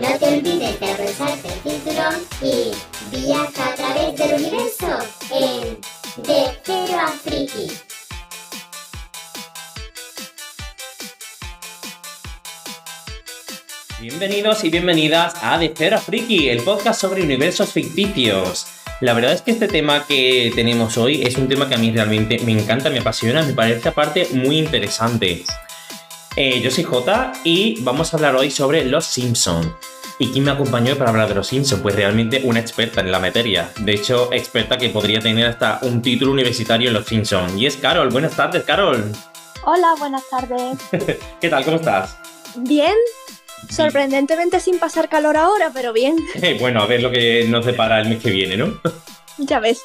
No te olvides de pulsarte el título y viaja a través del universo en De Cero a Friki. Bienvenidos y bienvenidas a De Cero a Friki, el podcast sobre universos ficticios. La verdad es que este tema que tenemos hoy es un tema que a mí realmente me encanta, me apasiona, me parece aparte muy interesante. Eh, yo soy Jota y vamos a hablar hoy sobre Los Simpson. ¿Y quién me acompañó para hablar de Los Simpson? Pues realmente una experta en la materia. De hecho, experta que podría tener hasta un título universitario en Los Simpson. Y es Carol. Buenas tardes, Carol. Hola, buenas tardes. ¿Qué tal? ¿Cómo estás? Bien, sorprendentemente sin pasar calor ahora, pero bien. bueno, a ver lo que nos depara el mes que viene, ¿no? Ya ves.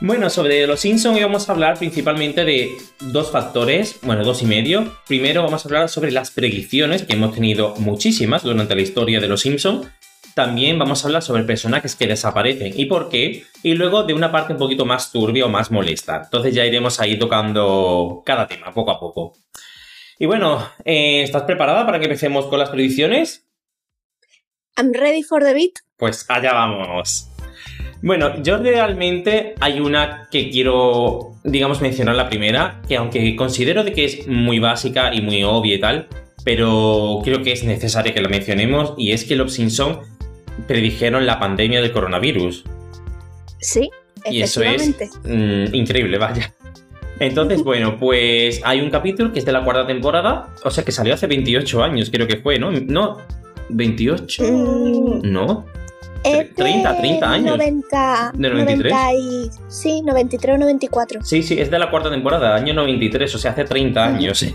Bueno, sobre los Simpsons hoy vamos a hablar principalmente de dos factores, bueno, dos y medio. Primero vamos a hablar sobre las predicciones, que hemos tenido muchísimas durante la historia de los Simpsons. También vamos a hablar sobre personajes que desaparecen y por qué. Y luego de una parte un poquito más turbia o más molesta. Entonces ya iremos ahí tocando cada tema, poco a poco. Y bueno, eh, ¿estás preparada para que empecemos con las predicciones? I'm ready for the beat. Pues allá vamos. Bueno, yo realmente hay una que quiero, digamos, mencionar la primera, que aunque considero de que es muy básica y muy obvia y tal, pero creo que es necesario que la mencionemos, y es que los Simpson predijeron la pandemia del coronavirus. Sí, y eso es mm, increíble, vaya. Entonces, bueno, pues hay un capítulo que es de la cuarta temporada, o sea que salió hace 28 años, creo que fue, ¿no? No, 28. Mm. No. Es 30, 30 años. 90, ¿De 93? 90 y- sí, 93 o 94. Sí, sí, es de la cuarta temporada, año 93, o sea, hace 30 años.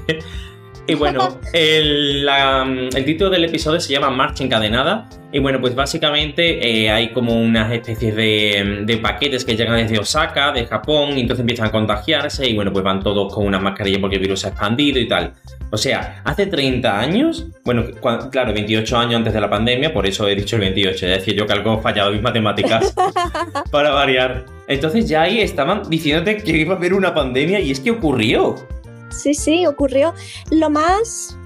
y bueno, el, la- el título del episodio se llama Marcha Encadenada. Y bueno, pues básicamente eh, hay como unas especies de, de paquetes que llegan desde Osaka, de Japón, y entonces empiezan a contagiarse. Y bueno, pues van todos con una mascarilla porque el virus se ha expandido y tal. O sea, hace 30 años, bueno, claro, 28 años antes de la pandemia, por eso he dicho el 28, es decir, yo que algo he fallado mis matemáticas para variar. Entonces ya ahí estaban diciéndote que iba a haber una pandemia y es que ocurrió. Sí, sí, ocurrió. Lo más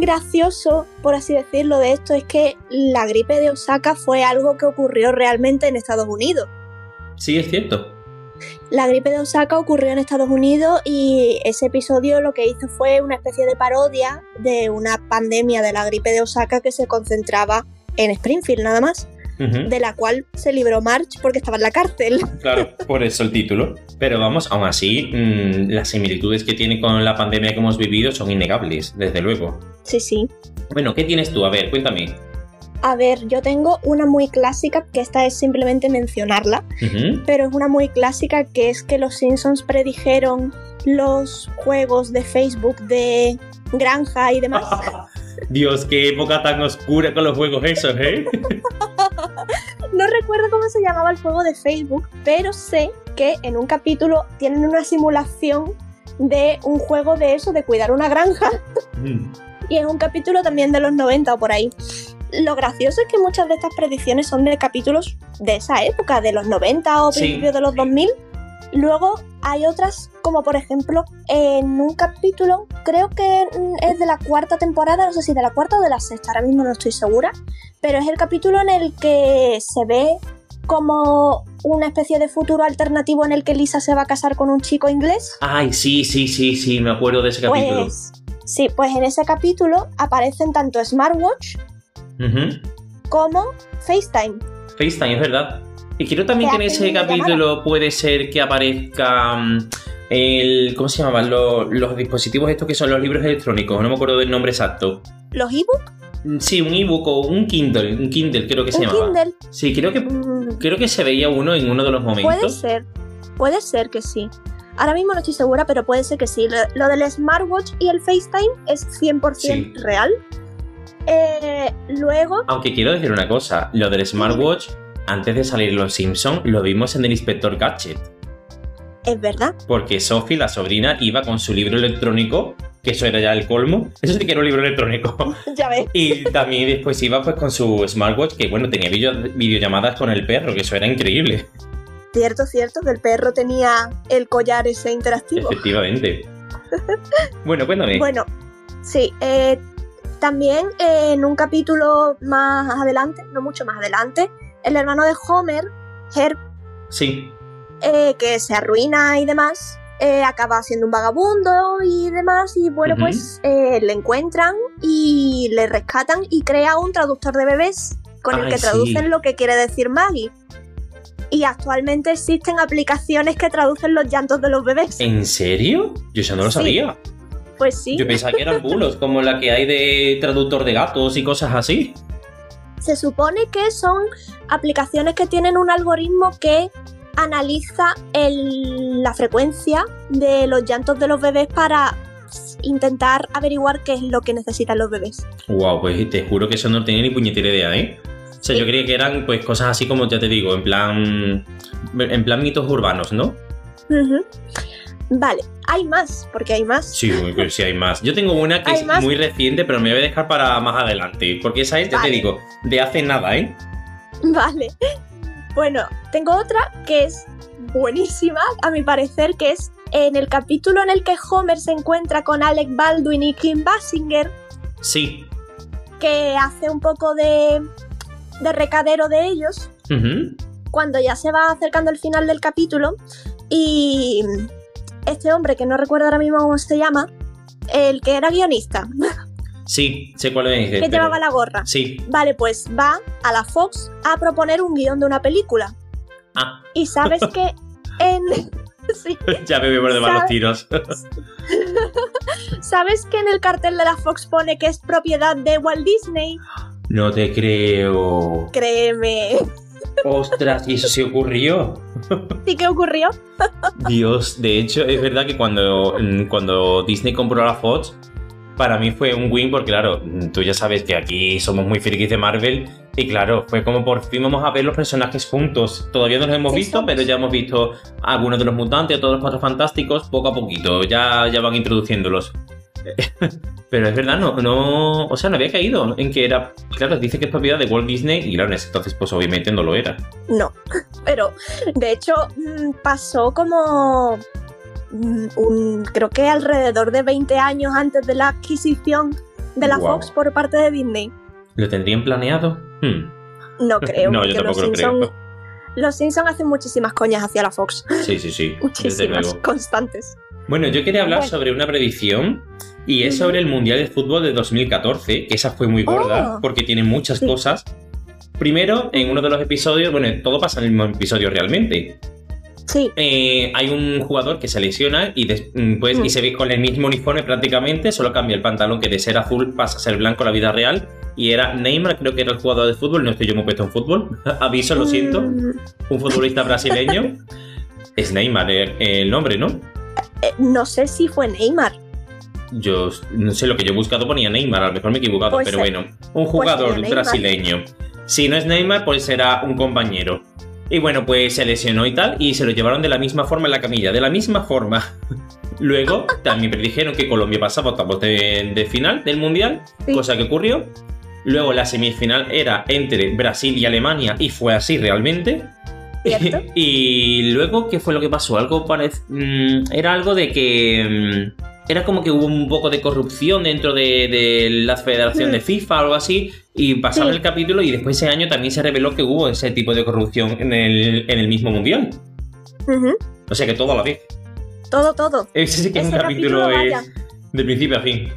gracioso, por así decirlo, de esto es que la gripe de Osaka fue algo que ocurrió realmente en Estados Unidos. Sí, es cierto. La gripe de Osaka ocurrió en Estados Unidos y ese episodio lo que hizo fue una especie de parodia de una pandemia de la gripe de Osaka que se concentraba en Springfield nada más, De la cual se libró March porque estaba en la cárcel. Claro, por eso el título. Pero vamos, aún así, mm, las similitudes que tiene con la pandemia que hemos vivido son innegables, desde luego. Sí, sí. Bueno, ¿qué tienes tú? A ver, cuéntame. A ver, yo tengo una muy clásica, que esta es simplemente mencionarla, pero es una muy clásica que es que los Simpsons predijeron los juegos de Facebook de granja y demás. Dios, qué época tan oscura con los juegos esos, ¿eh? No recuerdo cómo se llamaba el juego de Facebook, pero sé que en un capítulo tienen una simulación de un juego de eso, de cuidar una granja, Mm. y es un capítulo también de los 90 o por ahí. Lo gracioso es que muchas de estas predicciones son de capítulos de esa época, de los 90 o Sí. principios de los 2000. Luego hay otras, como por ejemplo, en un capítulo, creo que es de la cuarta temporada, no sé si de la cuarta o de la sexta, ahora mismo no estoy segura, pero es el capítulo en el que se ve como una especie de futuro alternativo en el que Lisa se va a casar con un chico inglés. Ay, sí, sí, sí, sí, me acuerdo de ese capítulo. Pues sí, pues en ese capítulo aparecen tanto smartwatch como FaceTime. FaceTime, es verdad. Y creo también Que en ese capítulo puede ser que aparezca mm, el. ¿Cómo se llamaban? Los, los dispositivos estos que son los libros electrónicos. No me acuerdo del nombre exacto. Los ebook, Mm, Sí, un ebook o un Kindle. Un Kindle creo que se un llamaba. Kindle. Sí, creo que, Mm, creo que se veía uno en uno de los Puede momentos. ser, puede ser que sí. Ahora mismo no estoy segura, pero puede ser que sí. Lo, lo del smartwatch y el FaceTime es 100% Sí. real. Eh, luego, Aunque quiero decir una cosa: lo del smartwatch, antes de salir Los Simpson, lo vimos en el Inspector Gadget. es verdad, Porque Sophie, la sobrina, iba con su libro electrónico, que eso era ya el colmo. Eso sí que era un libro electrónico. ya ves. Y también después iba pues con su smartwatch, que bueno, tenía video- videollamadas con el perro, que eso era increíble. Cierto, cierto, que el perro tenía el collar ese interactivo. Efectivamente. Bueno, cuéntame. Bueno, sí, eh, También eh, en un capítulo más adelante, no mucho más adelante, el hermano de Homer, Herb, Sí. eh, que se arruina y demás, eh, acaba siendo un vagabundo y demás, y bueno, pues eh, le encuentran y le rescatan y crea un traductor de bebés con el que sí. traducen lo que quiere decir Maggie. Y actualmente existen aplicaciones que traducen los llantos de los bebés. ¿En serio? Yo eso no lo Sí. sabía. Pues sí, Yo pensaba que eran bulos, como la que hay de traductor de gatos y cosas así. Se supone que son aplicaciones que tienen un algoritmo que analiza el- la frecuencia de los llantos de los bebés para intentar averiguar qué es lo que necesitan los bebés. Wow, pues te juro que eso no tenía ni puñetera idea, ¿eh? O sea, yo creía que eran pues cosas así como ya te digo, en plan. En plan mitos urbanos, ¿no? Ujú. Vale, hay más, porque hay más. Sí, sí hay más. Yo tengo una que ¿Hay es más? muy reciente, pero me voy a dejar para más adelante. Porque esa es, ya te Vale. digo, de hace nada, ¿eh? Vale. Bueno, tengo otra que es buenísima, a mi parecer, que es en el capítulo en el que Homer se encuentra con Alec Baldwin y Kim Basinger, Sí. que hace un poco de, de recadero de ellos. Cuando ya se va acercando el final del capítulo y este hombre, que no recuerdo ahora mismo cómo se llama, el que era guionista, Sí, sé cuál dices. que pero- llevaba la gorra. Sí. Vale, pues va a la Fox a proponer un guion de una película. Ah, Y sabes que en... sí, ya me voy por debajo los tiros. ¿Sabes que en el cartel de la Fox pone que es propiedad de Walt Disney? no te creo. Créeme. Ostras, ¿y eso sí ocurrió? ¿Sí que ocurrió? Dios, de hecho, es verdad que cuando, mm, cuando Disney compró la Fox, para mí fue un win porque, claro, mm, tú ya sabes que aquí somos muy frikis de Marvel y, claro, fue como por fin vamos a ver los personajes juntos. Todavía no los hemos Sí, visto, somos. pero ya hemos visto a algunos de los mutantes, a todos los cuatro fantásticos, poco a poquito, ya, ya van introduciéndolos. Pero es verdad, no, no, o sea, no había caído en que era, claro, dice que es propiedad de Walt Disney y claro, en ese entonces pues obviamente no lo era. No, pero de hecho mm, pasó como mm, un, creo que alrededor de 20 años antes de la adquisición de la. Fox por parte de Disney. ¿Lo tendrían planeado? Hmm, No creo, No, yo porque los tampoco lo creo. Simpsons los Simpson hacen muchísimas coñas hacia la Fox, Sí, sí, sí, muchísimas, constantes. Bueno, yo quería hablar Bueno. sobre una predicción y es sobre el Mundial de Fútbol de 2014, que esa fue muy gorda Oh. porque tiene muchas Sí. cosas. Primero, en uno de los episodios, bueno, todo pasa en el mismo episodio realmente. Sí, Eh, hay un jugador que se lesiona y, des- mm, pues, Mm. y se ve con el mismo uniforme prácticamente, solo cambia el pantalón que de ser azul pasa a ser blanco en la vida real. Y era Neymar, creo que era el jugador de fútbol, no estoy yo muy puesto en fútbol, aviso, lo siento, Mm, un futbolista brasileño. Es Neymar el, el nombre, ¿no? Eh, no sé si fue Neymar. Yo no sé lo que yo he buscado ponía Neymar, a lo mejor me he equivocado, Pues pero bueno, un jugador sería Neymar. brasileño. Si no es Neymar, pues será un compañero. Y bueno, pues se lesionó y tal, y se lo llevaron de la misma forma en la camilla, de la misma forma. Luego también predijeron que Colombia pasaba a octavos de, de final del Mundial, Sí. cosa que ocurrió. Luego la semifinal era entre Brasil y Alemania, y fue así realmente. ¿Cierto? y luego, ¿qué fue lo que pasó? Algo parec- mm, Era algo de que. mm, Era como que hubo un poco de corrupción dentro de, de la federación Hmm. de FIFA o algo así. Y pasaba Sí. el capítulo y después ese año también se reveló que hubo ese tipo de corrupción en el, en el mismo mundial. O sea que todo a la vez. Todo, todo. Ese sí que es un capítulo, de principio a fin.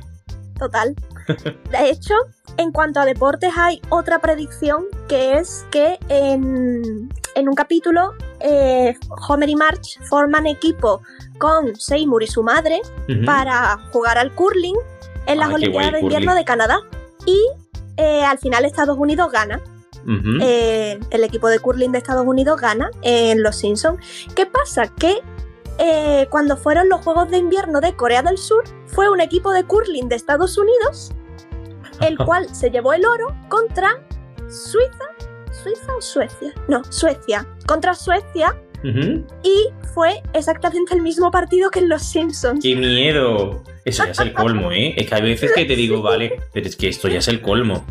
Total. De hecho, en cuanto a deportes hay otra predicción que es que en, en un capítulo eh, Homer y Marge forman equipo con Seymour y su madre para jugar al curling en las Ah, Olimpiadas de Invierno curling. de Canadá. Y eh, al final Estados Unidos gana. Eh, el equipo de curling de Estados Unidos gana en Los Simpsons. ¿Qué pasa? Que eh, cuando fueron los Juegos de Invierno de Corea del Sur, fue un equipo de curling de Estados Unidos, el cual se llevó el oro contra Suiza. ¿Suiza o Suecia? No, Suecia. Contra Suecia y fue exactamente el mismo partido que en Los Simpsons. ¡Qué miedo! Eso ya es el colmo, ¿eh? Es que hay veces que te digo, vale, pero es que esto ya es el colmo.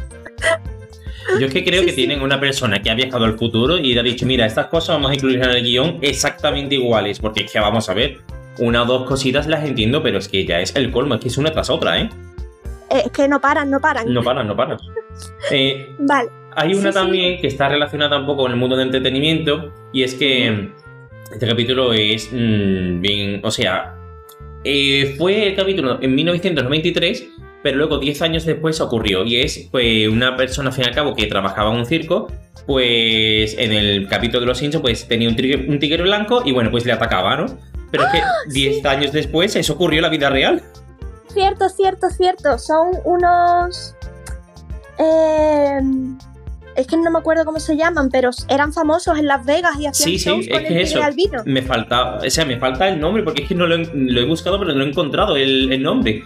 Yo es que creo Sí, que sí. tienen una persona que ha viajado al futuro y le ha dicho, mira, estas cosas vamos a incluir en el guion exactamente iguales, porque es que vamos a ver, una o dos cositas las entiendo, pero es que ya es el colmo, es que es una tras otra, ¿eh? Es que no paran, no paran. No paran, no paran. Eh, Vale. Hay una Sí, también que está relacionada un poco con el mundo del entretenimiento y es que este capítulo es mm, bien, o sea, eh, fue el capítulo en 1993, pero luego 10 años después ocurrió y es pues una persona al fin y al cabo que trabajaba en un circo, pues en el capítulo de los Simpsons pues tenía un tigre, un tigre blanco y bueno pues le atacaba, ¿no? Pero es que 10 años después eso ocurrió en la vida real. Cierto, cierto, cierto. Son unos. eh, es que no me acuerdo cómo se llaman, pero eran famosos en Las Vegas y hacían Sí, sí, shows es con que el eso. tigre albino. Me falta, o sea, me falta el nombre porque es que no lo he, lo he buscado, pero no he encontrado el, el nombre.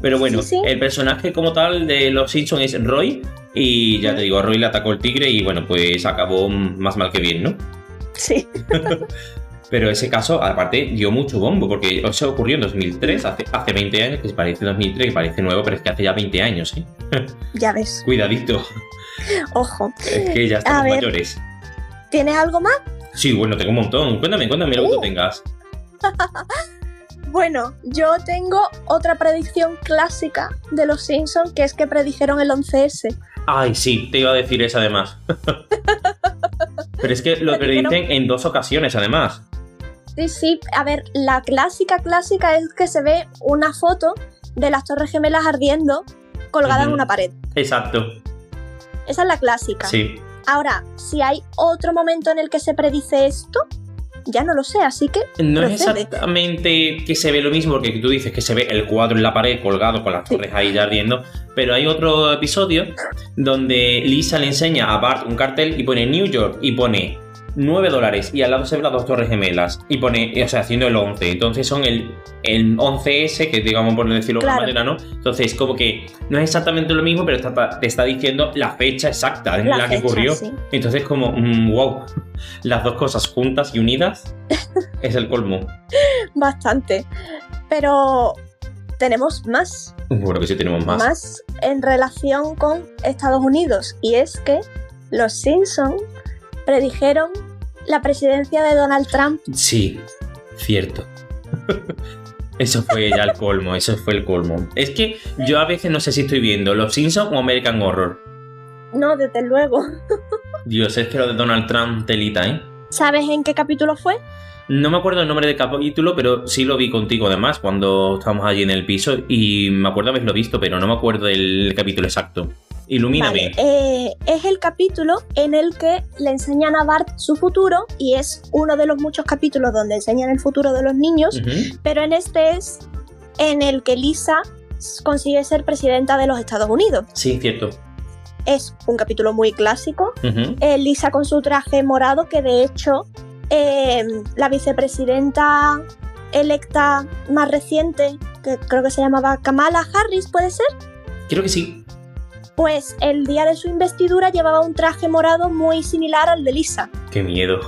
Pero bueno, Sí, sí. el personaje como tal de los Simpsons es Roy. Y ya te digo, Roy le atacó el tigre y bueno, pues acabó más mal que bien, ¿no? Sí. Pero ese caso, aparte, dio mucho bombo, porque eso ocurrió en 2003, hace, hace 20 años, que parece 2003, que parece nuevo, pero es que hace ya 20 años, ¿eh? Ya ves. Cuidadito, Ojo. es que ya estamos A mayores. ¿Tienes algo más? Sí, bueno, tengo un montón. Cuéntame, cuéntame lo que tú tengas. Bueno, yo tengo otra predicción clásica de los Simpsons, que es que predijeron el 11S. Ay, sí, te iba a decir eso además. Pero es que lo predicen en dos ocasiones además. Sí, sí. A ver, la clásica clásica es que se ve una foto de las Torres Gemelas ardiendo colgada en una pared. Exacto, Esa es la clásica. sí. Ahora, si hay otro momento en el que se predice esto, ya no lo sé, así que No es exactamente que se ve lo mismo, porque tú dices que se ve el cuadro en la pared colgado con las Sí. torres ahí ya ardiendo, pero hay otro episodio donde Lisa le enseña a Bart un cartel y pone New York y pone 9 dólares y al lado se ven las dos torres gemelas y pone, o sea, haciendo el 11. Entonces son el, el 11S, que digamos por decirlo de Claro. alguna manera, ¿no? Entonces como que no es exactamente lo mismo, pero está- te está diciendo la fecha exacta en la, la que ocurrió. sí. Entonces como, mm, wow, las dos cosas juntas y unidas es el colmo. bastante. Pero tenemos más, Bueno, que sí tenemos más. más en relación con Estados Unidos, y es que los Simpsons predijeron la presidencia de Donald Trump. Sí, cierto. Eso fue ya el colmo, eso fue el colmo. Es que yo a veces no sé si estoy viendo Los Simpsons o American Horror. No, desde luego. Dios, es que lo de Donald Trump telita, ¿eh? ¿Sabes en qué capítulo fue? No me acuerdo el nombre del capítulo, pero sí lo vi contigo además cuando estábamos allí en el piso y me acuerdo haberlo visto, pero no me acuerdo del capítulo exacto. Ilumíname. Vale, eh, es el capítulo en el que le enseñan a Bart su futuro y es uno de los muchos capítulos donde enseñan el futuro de los niños, pero en este es en el que Lisa consigue ser presidenta de los Estados Unidos. Sí, cierto. Es un capítulo muy clásico. Eh, Lisa con su traje morado, que de hecho eh, la vicepresidenta electa más reciente, que creo que se llamaba Kamala Harris, ¿puede ser? Creo que sí. Pues el día de su investidura llevaba un traje morado muy similar al de Lisa. Qué miedo.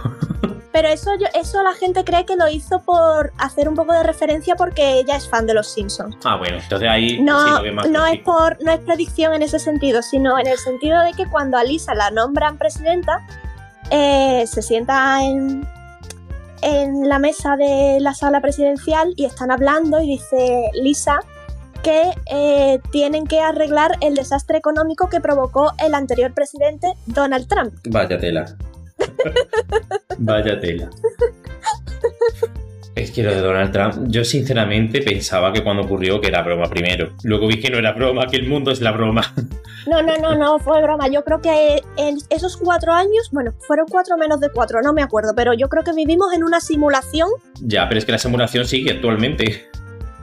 Pero eso, yo- eso la gente cree que lo hizo por hacer un poco de referencia porque ella es fan de los Simpsons. Ah, bueno, entonces ahí sí No, lo veo más no, es por, no es predicción en ese sentido, sino en el sentido de que cuando a Lisa la nombran presidenta, eh, se sienta en, en la mesa de la sala presidencial y están hablando y dice Lisa que eh, tienen que arreglar el desastre económico que provocó el anterior presidente Donald Trump. Vaya tela. Vaya tela. Es que lo de Donald Trump, yo sinceramente pensaba que cuando ocurrió que era broma primero. Luego vi que no era broma, que el mundo es la broma. No, no, no, no, fue broma. Yo creo que en esos cuatro años, bueno, fueron cuatro menos de cuatro, no me acuerdo, pero yo creo que vivimos en una simulación Ya, pero es que la simulación sigue actualmente.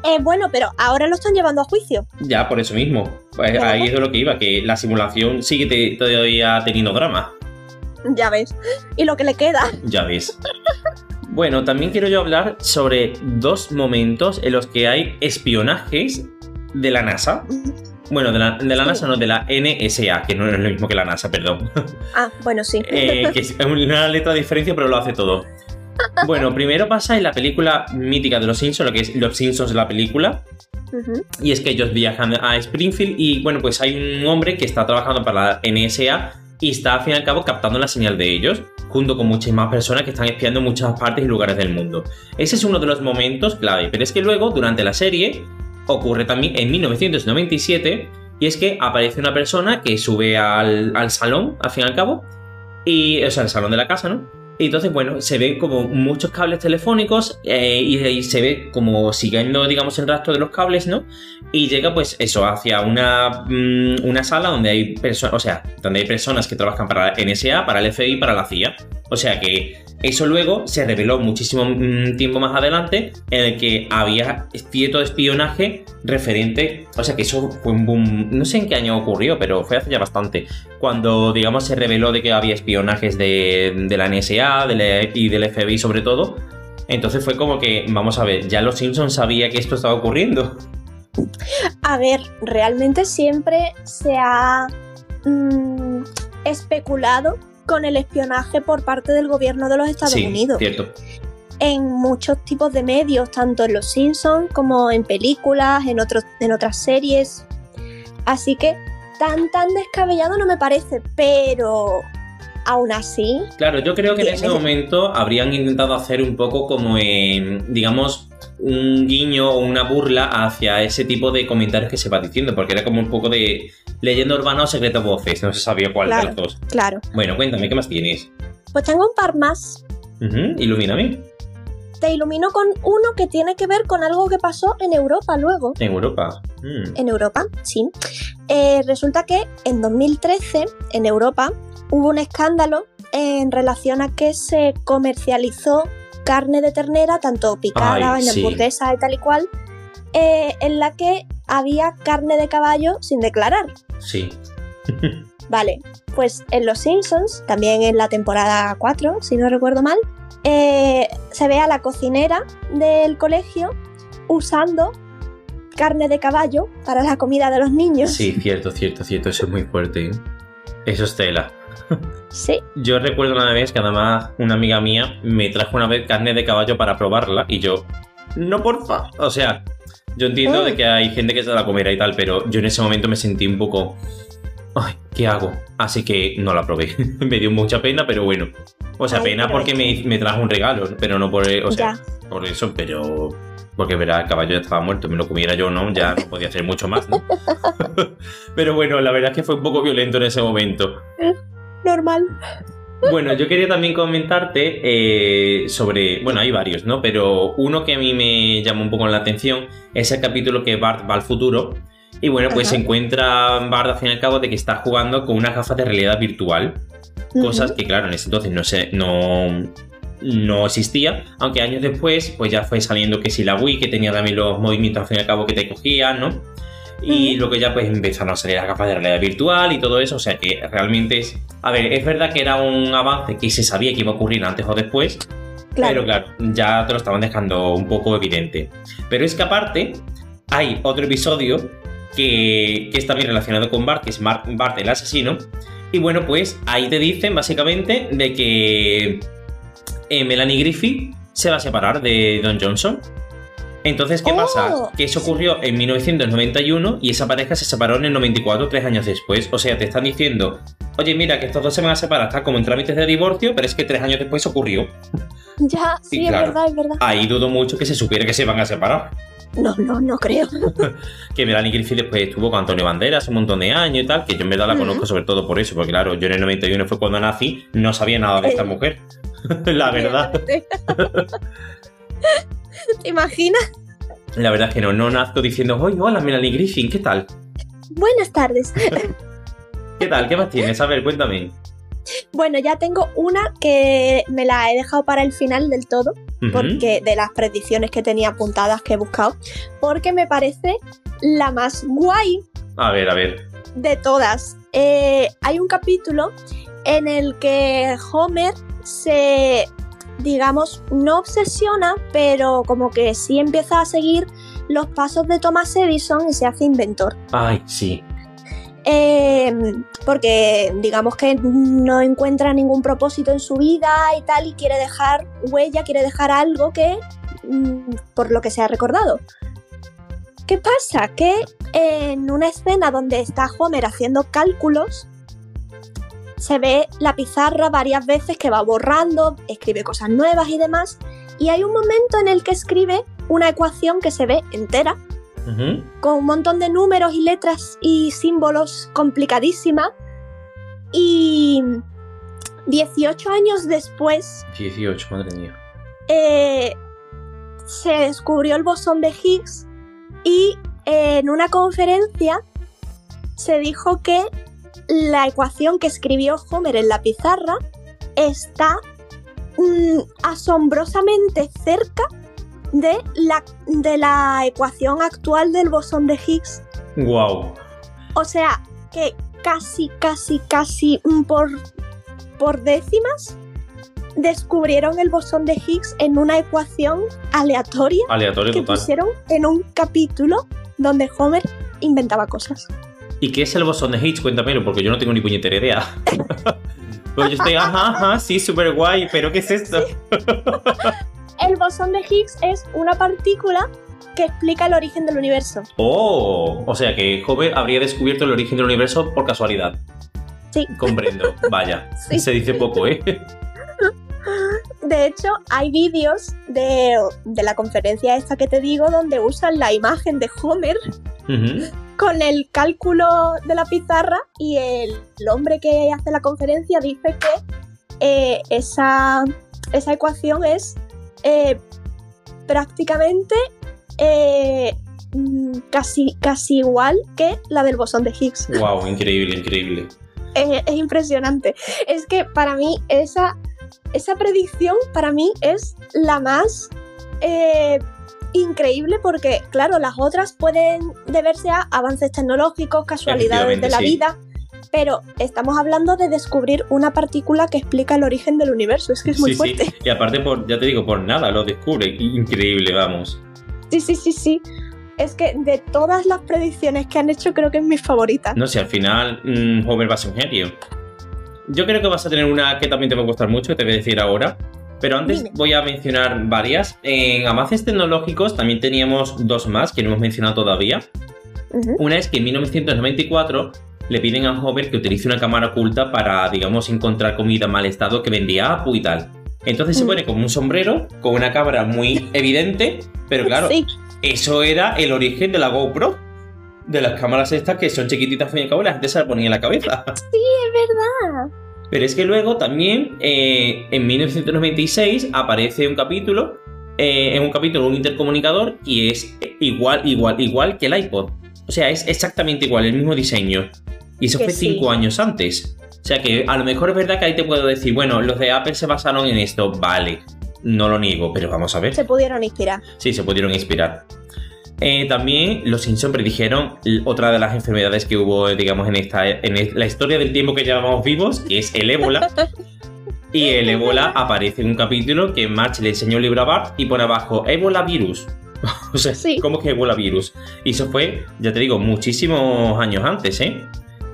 Eh, bueno, pero ahora lo están llevando a juicio. Ya, por eso mismo. Pues Claro. ahí es de lo que iba, que la simulación sigue todavía teniendo drama. Ya ves. Y lo que le queda. Ya ves. Bueno, también quiero yo hablar sobre dos momentos en los que hay espionajes de la NASA. Bueno, de la, de la Sí. NASA, no, de la NSA, que no es lo mismo que la NASA, perdón. Ah, bueno, sí. Eh, que es una letra de diferencia, pero lo hace todo. Bueno, primero pasa en la película mítica de los Simpsons, lo que es Los Simpsons la película, y es que ellos viajan a Springfield y bueno, pues hay un hombre que está trabajando para la NSA y está al fin y al cabo captando la señal de ellos, junto con muchas más personas que están espiando en muchas partes y lugares del mundo. Ese es uno de los momentos clave, pero es que luego, durante la serie, ocurre también en 1997 y es que aparece una persona que sube al, al salón, al fin y al cabo, y, o sea, al salón de la casa, ¿no? Y entonces, bueno, se ven como muchos cables telefónicos eh, y, y se ve como siguiendo, digamos, el rastro de los cables, ¿no? Y llega, pues, eso, hacia una, mm, una sala donde hay personas, o sea, donde hay personas que trabajan para la NSA, para el FBI, para la CIA. O sea que eso luego se reveló muchísimo mm, tiempo más adelante en el que había cierto espionaje referente, o sea que eso fue un boom, no sé en qué año ocurrió, pero fue hace ya bastante, cuando digamos se reveló de que había espionajes de, la NSA la- y del FBI sobre todo. Entonces fue como que, vamos a ver, ya los Simpsons sabía que esto estaba ocurriendo. A ver, realmente siempre se ha mm, especulado con el espionaje por parte del gobierno de los Estados sí, Unidos. cierto. En muchos tipos de medios, tanto en Los Simpsons como en películas, en, otros, en otras series. Así que tan tan descabellado no me parece, pero aún así, Claro, yo creo que en ese momento habrían intentado hacer un poco como, en, digamos, un guiño o una burla hacia ese tipo de comentarios que se va diciendo, porque era como un poco de leyenda urbana o secreto voces, no se sabía cuál Claro. de los dos. claro. Bueno, cuéntame, ¿qué más tienes? Pues tengo un par más. Ujú, ilumíname. Te ilumino con uno que tiene que ver con algo que pasó en Europa luego. En Europa. Mm. En Europa, sí. Eh, resulta que en 2013, en Europa, hubo un escándalo en relación a que se comercializó carne de ternera, tanto picada, Ay, en sí. hamburguesa y tal y cual, eh, en la que había carne de caballo sin declarar. Sí. Vale, pues en Los Simpsons, también en la temporada 4, si no recuerdo mal, eh, se ve a la cocinera del colegio usando carne de caballo para la comida de los niños. Sí, cierto, cierto, cierto. Eso es muy fuerte. ¿eh? Eso es tela. Sí, Yo recuerdo una vez que además una amiga mía me trajo una vez carne de caballo para probarla y yo, no porfa. O sea, yo entiendo Mm. de que hay gente que se la comerá y tal, pero yo en ese momento me sentí un poco, ay, ¿qué hago? Así que no la probé. me dio mucha pena, pero bueno. O sea, Ay, pena porque me, me trajo un regalo, pero no por, o sea, ya. por eso, pero porque verá, el caballo ya estaba muerto, me lo comiera yo, ¿no? Ya no podía hacer mucho más, ¿no? pero bueno, la verdad es que fue un poco violento en ese momento. Normal. Bueno, yo quería también comentarte eh, sobre, bueno, hay varios, ¿no? Pero uno que a mí me llamó un poco la atención es el capítulo que Bart va al futuro. Y bueno, pues Ajá. se encuentra Bart al fin y al cabo de que está jugando con unas gafas de realidad virtual. Cosas que, claro, en ese entonces no se, no, no existía. Aunque años después, pues ya fue saliendo que si la Wii, que tenía también los movimientos al fin y al cabo que te cogían, ¿no? Y luego ya pues empezaron a salir las gafas de realidad virtual y todo eso. O sea que realmente es. A ver, es verdad que era un avance que se sabía que iba a ocurrir antes o después. Claro. Pero claro, ya te lo estaban dejando un poco evidente. Pero es que aparte, hay otro episodio que, que está bien relacionado con Bart, que es Mar- Bart el asesino. Y bueno, pues ahí te dicen básicamente de que eh, Melanie Griffith se va a separar de Don Johnson. Entonces, ¿qué Oh, pasa? Que eso ocurrió en 1991 y esa pareja se separó en el 94, tres años después. O sea, te están diciendo, oye, mira, que estos dos se van a separar, está como en trámites de divorcio, pero es que tres años después ocurrió. Ya, sí, es verdad, es verdad. Ahí dudo mucho que se supiera que se van a separar. No, no, no creo. Que Melanie Griffith después estuvo con Antonio Banderas un montón de años y tal, que yo en verdad la conozco sobre todo por eso, porque claro, yo en el 91 fue cuando nací, no sabía nada de esta Eh. mujer. la verdad. ¿Te imaginas? La verdad es que no, no nazco diciendo, oye, hola Melanie Griffith, ¿qué tal? Buenas tardes. ¿Qué tal? ¿Qué más tienes? A ver, cuéntame. Bueno, ya tengo una que me la he dejado para el final del todo, porque de las predicciones que tenía apuntadas que he buscado, porque me parece la más guay A ver, a ver. de todas. Eh, hay un capítulo en el que Homer se, digamos, no obsesiona, pero como que sí empieza a seguir los pasos de Thomas Edison y se hace inventor. Ay, sí. Eh, porque digamos que no encuentra ningún propósito en su vida y tal y quiere dejar huella, quiere dejar algo que mm, por lo que se ha recordado. ¿Qué pasa? Que en una escena donde está Homer haciendo cálculos, se ve la pizarra varias veces que va borrando, escribe cosas nuevas y demás, y hay un momento en el que escribe una ecuación que se ve entera con un montón de números y letras y símbolos complicadísima. Y 18 años después 18, madre mía. eh, se descubrió el bosón de Higgs y eh, en una conferencia se dijo que la ecuación que escribió Homer en la pizarra está mm, asombrosamente cerca de la, de la ecuación actual del bosón de Higgs. Wow. O sea, que casi, casi, casi por, por décimas descubrieron el bosón de Higgs en una ecuación aleatoria que total. pusieron en un capítulo donde Homer inventaba cosas. ¿Y qué es el bosón de Higgs? Cuéntamelo, porque yo no tengo ni puñetera idea. pues yo estoy, ajá, ajá, sí, súper guay, pero ¿qué es esto? El bosón de Higgs es una partícula que explica el origen del universo. Oh, o sea que Homer habría descubierto el origen del universo por casualidad. Sí. Comprendo, vaya. Sí. Se dice poco, ¿eh? De hecho, hay vídeos de, de la conferencia esta que te digo donde usan la imagen de Homer con el cálculo de la pizarra y el, el hombre que hace la conferencia dice que eh, esa, esa ecuación es eh, prácticamente eh, mm, casi, casi igual que la del bosón de Higgs. Wow, increíble, increíble. Es impresionante. Es que para mí esa, esa predicción para mí es la más eh, increíble porque, claro, las otras pueden deberse a avances tecnológicos, casualidades de la sí. vida, pero estamos hablando de descubrir una partícula que explica el origen del universo. Es que es muy sí, fuerte. sí. Y aparte, por, ya te digo, por nada lo descubre. Increíble, vamos. Sí, sí, sí, sí. Es que de todas las predicciones que han hecho, creo que es mi favorita. No sé, al final mm, Homer va a ser un genio. Yo creo que vas a tener una que también te va a gustar mucho, que te voy a decir ahora. Pero antes Dime. voy a mencionar varias. En avances tecnológicos también teníamos dos más que no hemos mencionado todavía. Una es que en 1994 le piden a Homer que utilice una cámara oculta para, digamos, encontrar comida en mal estado que vendía Apu y tal. Entonces se pone como un sombrero con una cámara muy evidente, pero claro, Sí, eso era el origen de la GoPro. De las cámaras estas que son chiquititas, fin y cabo, la gente se la ponía en la cabeza. es verdad. Pero es que luego también, eh, en 1996, aparece un capítulo, eh, en un capítulo un intercomunicador y es igual, igual, igual que el iPod. O sea, es exactamente igual, el mismo diseño. Y eso Que fue sí. cinco años antes. O sea que a lo mejor es verdad que ahí te puedo decir, bueno, los de Apple se basaron en esto, vale. No lo niego, pero vamos a ver. Se pudieron inspirar. Sí, se pudieron inspirar. Eh, también los Simpsons predijeron otra de las enfermedades que hubo, digamos, en esta en la historia del tiempo que llevamos vivos, que es el ébola. Y el ébola aparece en un capítulo que March le enseñó el libro a Bart y pone abajo ébola virus. o sea, Sí. ¿cómo que ébola virus? Y eso fue, ya te digo, muchísimos años antes, ¿eh?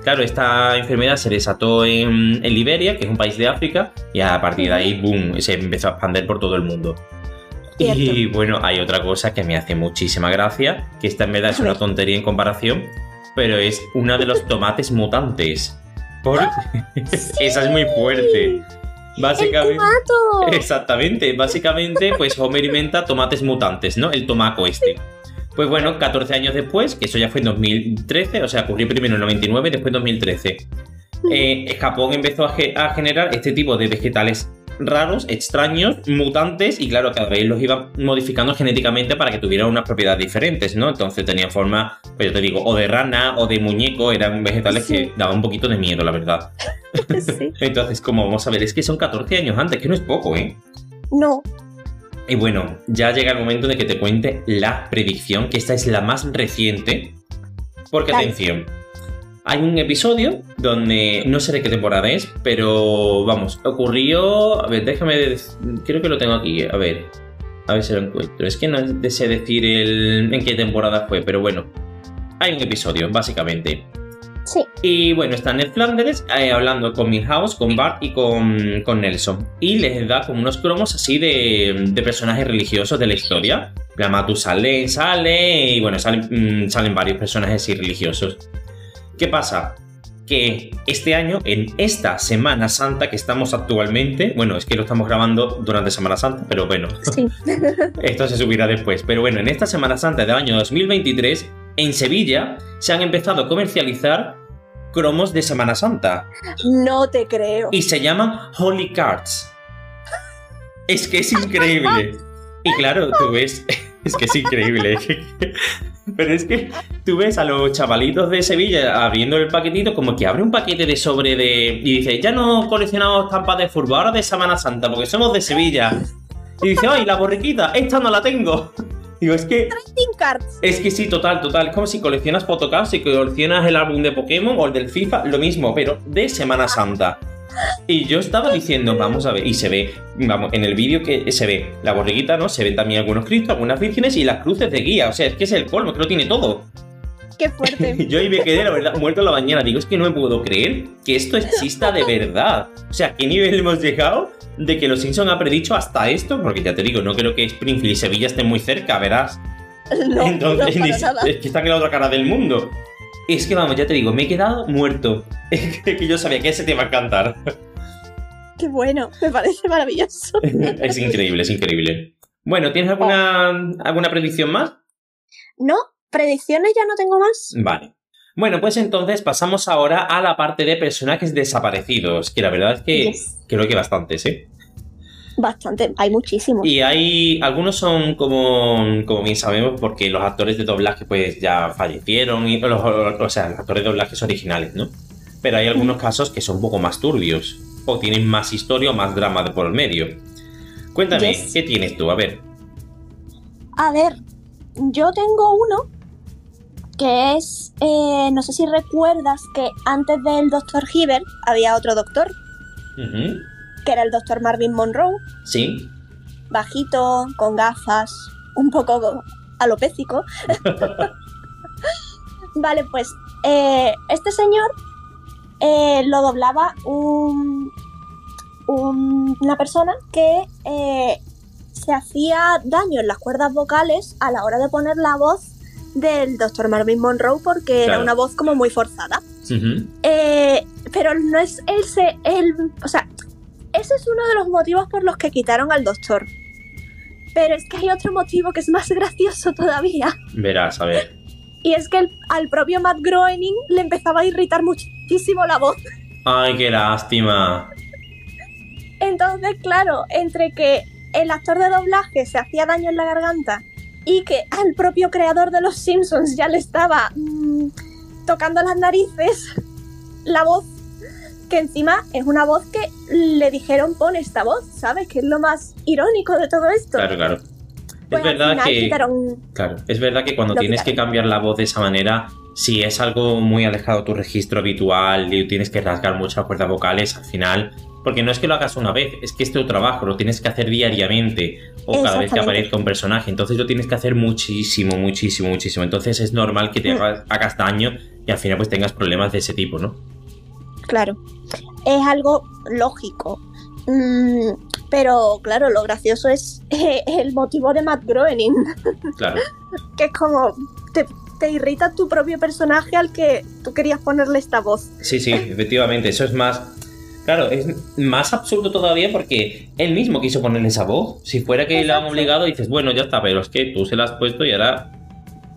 Claro, esta enfermedad se desató en, en Liberia, que es un país de África, y a partir de ahí, boom, se empezó a expandir por todo el mundo. Y bueno, hay otra cosa que me hace muchísima gracia, que esta en verdad es una tontería en comparación, pero es una de los tomates mutantes. Por... Esa es muy fuerte. Básicamente. ¡El! Exactamente, básicamente, pues Homer inventa tomates mutantes, ¿no? El tomaco este. Pues bueno, 14 años después, que eso ya fue en 2013, o sea, ocurrió primero en 99 y después en 2013. eh, Japón empezó a, ge- a generar este tipo de vegetales raros, extraños, mutantes, y claro, cada vez los iban modificando genéticamente para que tuvieran unas propiedades diferentes, ¿no? Entonces tenían forma, pues yo te digo, o de rana o de muñeco, eran vegetales Sí. que daban un poquito de miedo, la verdad. Sí. Entonces, como vamos a ver, es que son 14 años antes, que no es poco, ¿eh? No, Y bueno, ya llega el momento de que te cuente la predicción, que esta es la más reciente. Porque Dale. atención, hay un episodio donde no sé de qué temporada es, pero vamos, ocurrió. A ver, déjame. Creo que lo tengo aquí, a ver. A ver si lo encuentro. Es que no sé decir el, en qué temporada fue, pero bueno. Hay un episodio, básicamente. sí. Y bueno, está Ned Flanders eh, hablando con Milhouse, con Bart y con, con Nelson. Y les da como unos cromos así de, de personajes religiosos de la historia. La Matusalén sale y bueno, salen, mm, salen varios personajes así religiosos. ¿Qué pasa? que este año, en esta Semana Santa que estamos actualmente, bueno, es que lo estamos grabando durante Semana Santa, pero bueno, Sí. esto se subirá después. Pero bueno, en esta Semana Santa del año 2023, en Sevilla, se han empezado a comercializar cromos de Semana Santa No te creo. y se llaman Holy Cards. Es que es increíble. Y claro, tú ves, es que es increíble. Pero es que tú ves a los chavalitos de Sevilla abriendo el paquetito, como que abre un paquete de sobre de. Y dice, ya no coleccionamos estampas de furbo, ahora de Semana Santa, porque somos de Sevilla. Y dice, ay, la borriquita, esta no la tengo. Digo, es que. Cards. Es que sí, total, total. Es como si coleccionas Photocards, si coleccionas el álbum de Pokémon o el del FIFA, lo mismo, pero de Semana Santa. Y yo estaba diciendo, vamos a ver, y se ve, vamos, en el vídeo que se ve la borreguita, ¿no? Se ven también algunos cristos, algunas vírgenes y las cruces de guía. O sea, es que es el colmo, que lo tiene todo. Qué fuerte. Yo ahí me quedé, la verdad, muerto en la mañana. Digo, es que no me puedo creer que esto exista de verdad. O sea, ¿qué nivel hemos llegado de que los Simpson ha predicho hasta esto? Porque ya te digo, no creo que Springfield y Sevilla estén muy cerca, verás. No, Entonces, no, ni- para nada. es que están en la otra cara del mundo. Es que vamos, ya te digo, me he quedado muerto. Es que yo sabía que ese te iba a encantar. Qué bueno, me parece maravilloso. es increíble, es increíble. Bueno, ¿tienes alguna, alguna predicción más? No, predicciones ya no tengo más. Vale. Bueno, pues entonces pasamos ahora a la parte de personajes desaparecidos, que la verdad es que Yes. creo que bastantes, ¿eh? Bastante, hay muchísimos. Y hay, algunos son como, como bien sabemos, porque los actores de doblaje pues ya fallecieron, y, los- o sea, los actores de doblajes originales, ¿no? Pero hay algunos casos que son un poco más turbios, o tienen más historia o más drama de por el medio. Cuéntame, Yes. ¿qué tienes tú? A ver. A ver, yo tengo uno que es, eh, no sé si recuerdas que antes del Dr. Hibbert había otro doctor, Ujú. Que era el Dr. Marvin Monroe, Sí. bajito, con gafas, un poco alopécico. vale, pues eh, este señor eh, lo doblaba un, un- una persona que eh, se hacía daño en las cuerdas vocales a la hora de poner la voz del Dr. Marvin Monroe porque era una voz como muy forzada. Eh, pero no es él, se, él, o sea, ese es uno de los motivos por los que quitaron al doctor. Pero es que hay otro motivo que es más gracioso todavía. Verás, a ver. Y es que el- al propio Matt Groening le empezaba a irritar muchísimo la voz. Ay, qué lástima. Entonces, claro, entre que el actor de doblaje se hacía daño en la garganta y que al propio creador de Los Simpsons ya le estaba mm, tocando las narices la voz, que encima es una voz que le dijeron pon esta voz, ¿sabes? Que es lo más irónico de todo esto. Claro, claro. Pues es verdad que. quitaron- Claro, es verdad que cuando Lo tienes que quitaron. cambiar la voz de esa manera, si es algo muy alejado de tu registro habitual y tienes que rasgar muchas cuerdas vocales, al final. Porque no es que lo hagas una vez, es que es tu trabajo, lo tienes que hacer diariamente o cada vez que aparezca un personaje. Entonces lo tienes que hacer muchísimo, muchísimo, muchísimo. Entonces es normal que te Mm. hagas, hagas daño y al final pues tengas problemas de ese tipo, ¿no? Claro, es algo lógico. Mm, pero claro, lo gracioso es eh, el motivo de Matt Groening. Claro. que es como te, te irrita tu propio personaje al que tú querías ponerle esta voz. Sí, sí, efectivamente. Eso es más. Claro, es más absurdo todavía porque él mismo quiso ponerle esa voz. Si fuera que le han Exacto. obligado, dices, bueno, ya está, pero es que tú se la has puesto y ahora.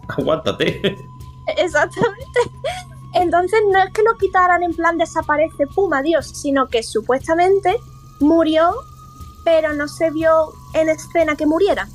Aguántate. Exactamente. Entonces no es que lo quitaran en plan desaparece, pum, adiós, sino que supuestamente murió, pero no se vio en escena que muriera.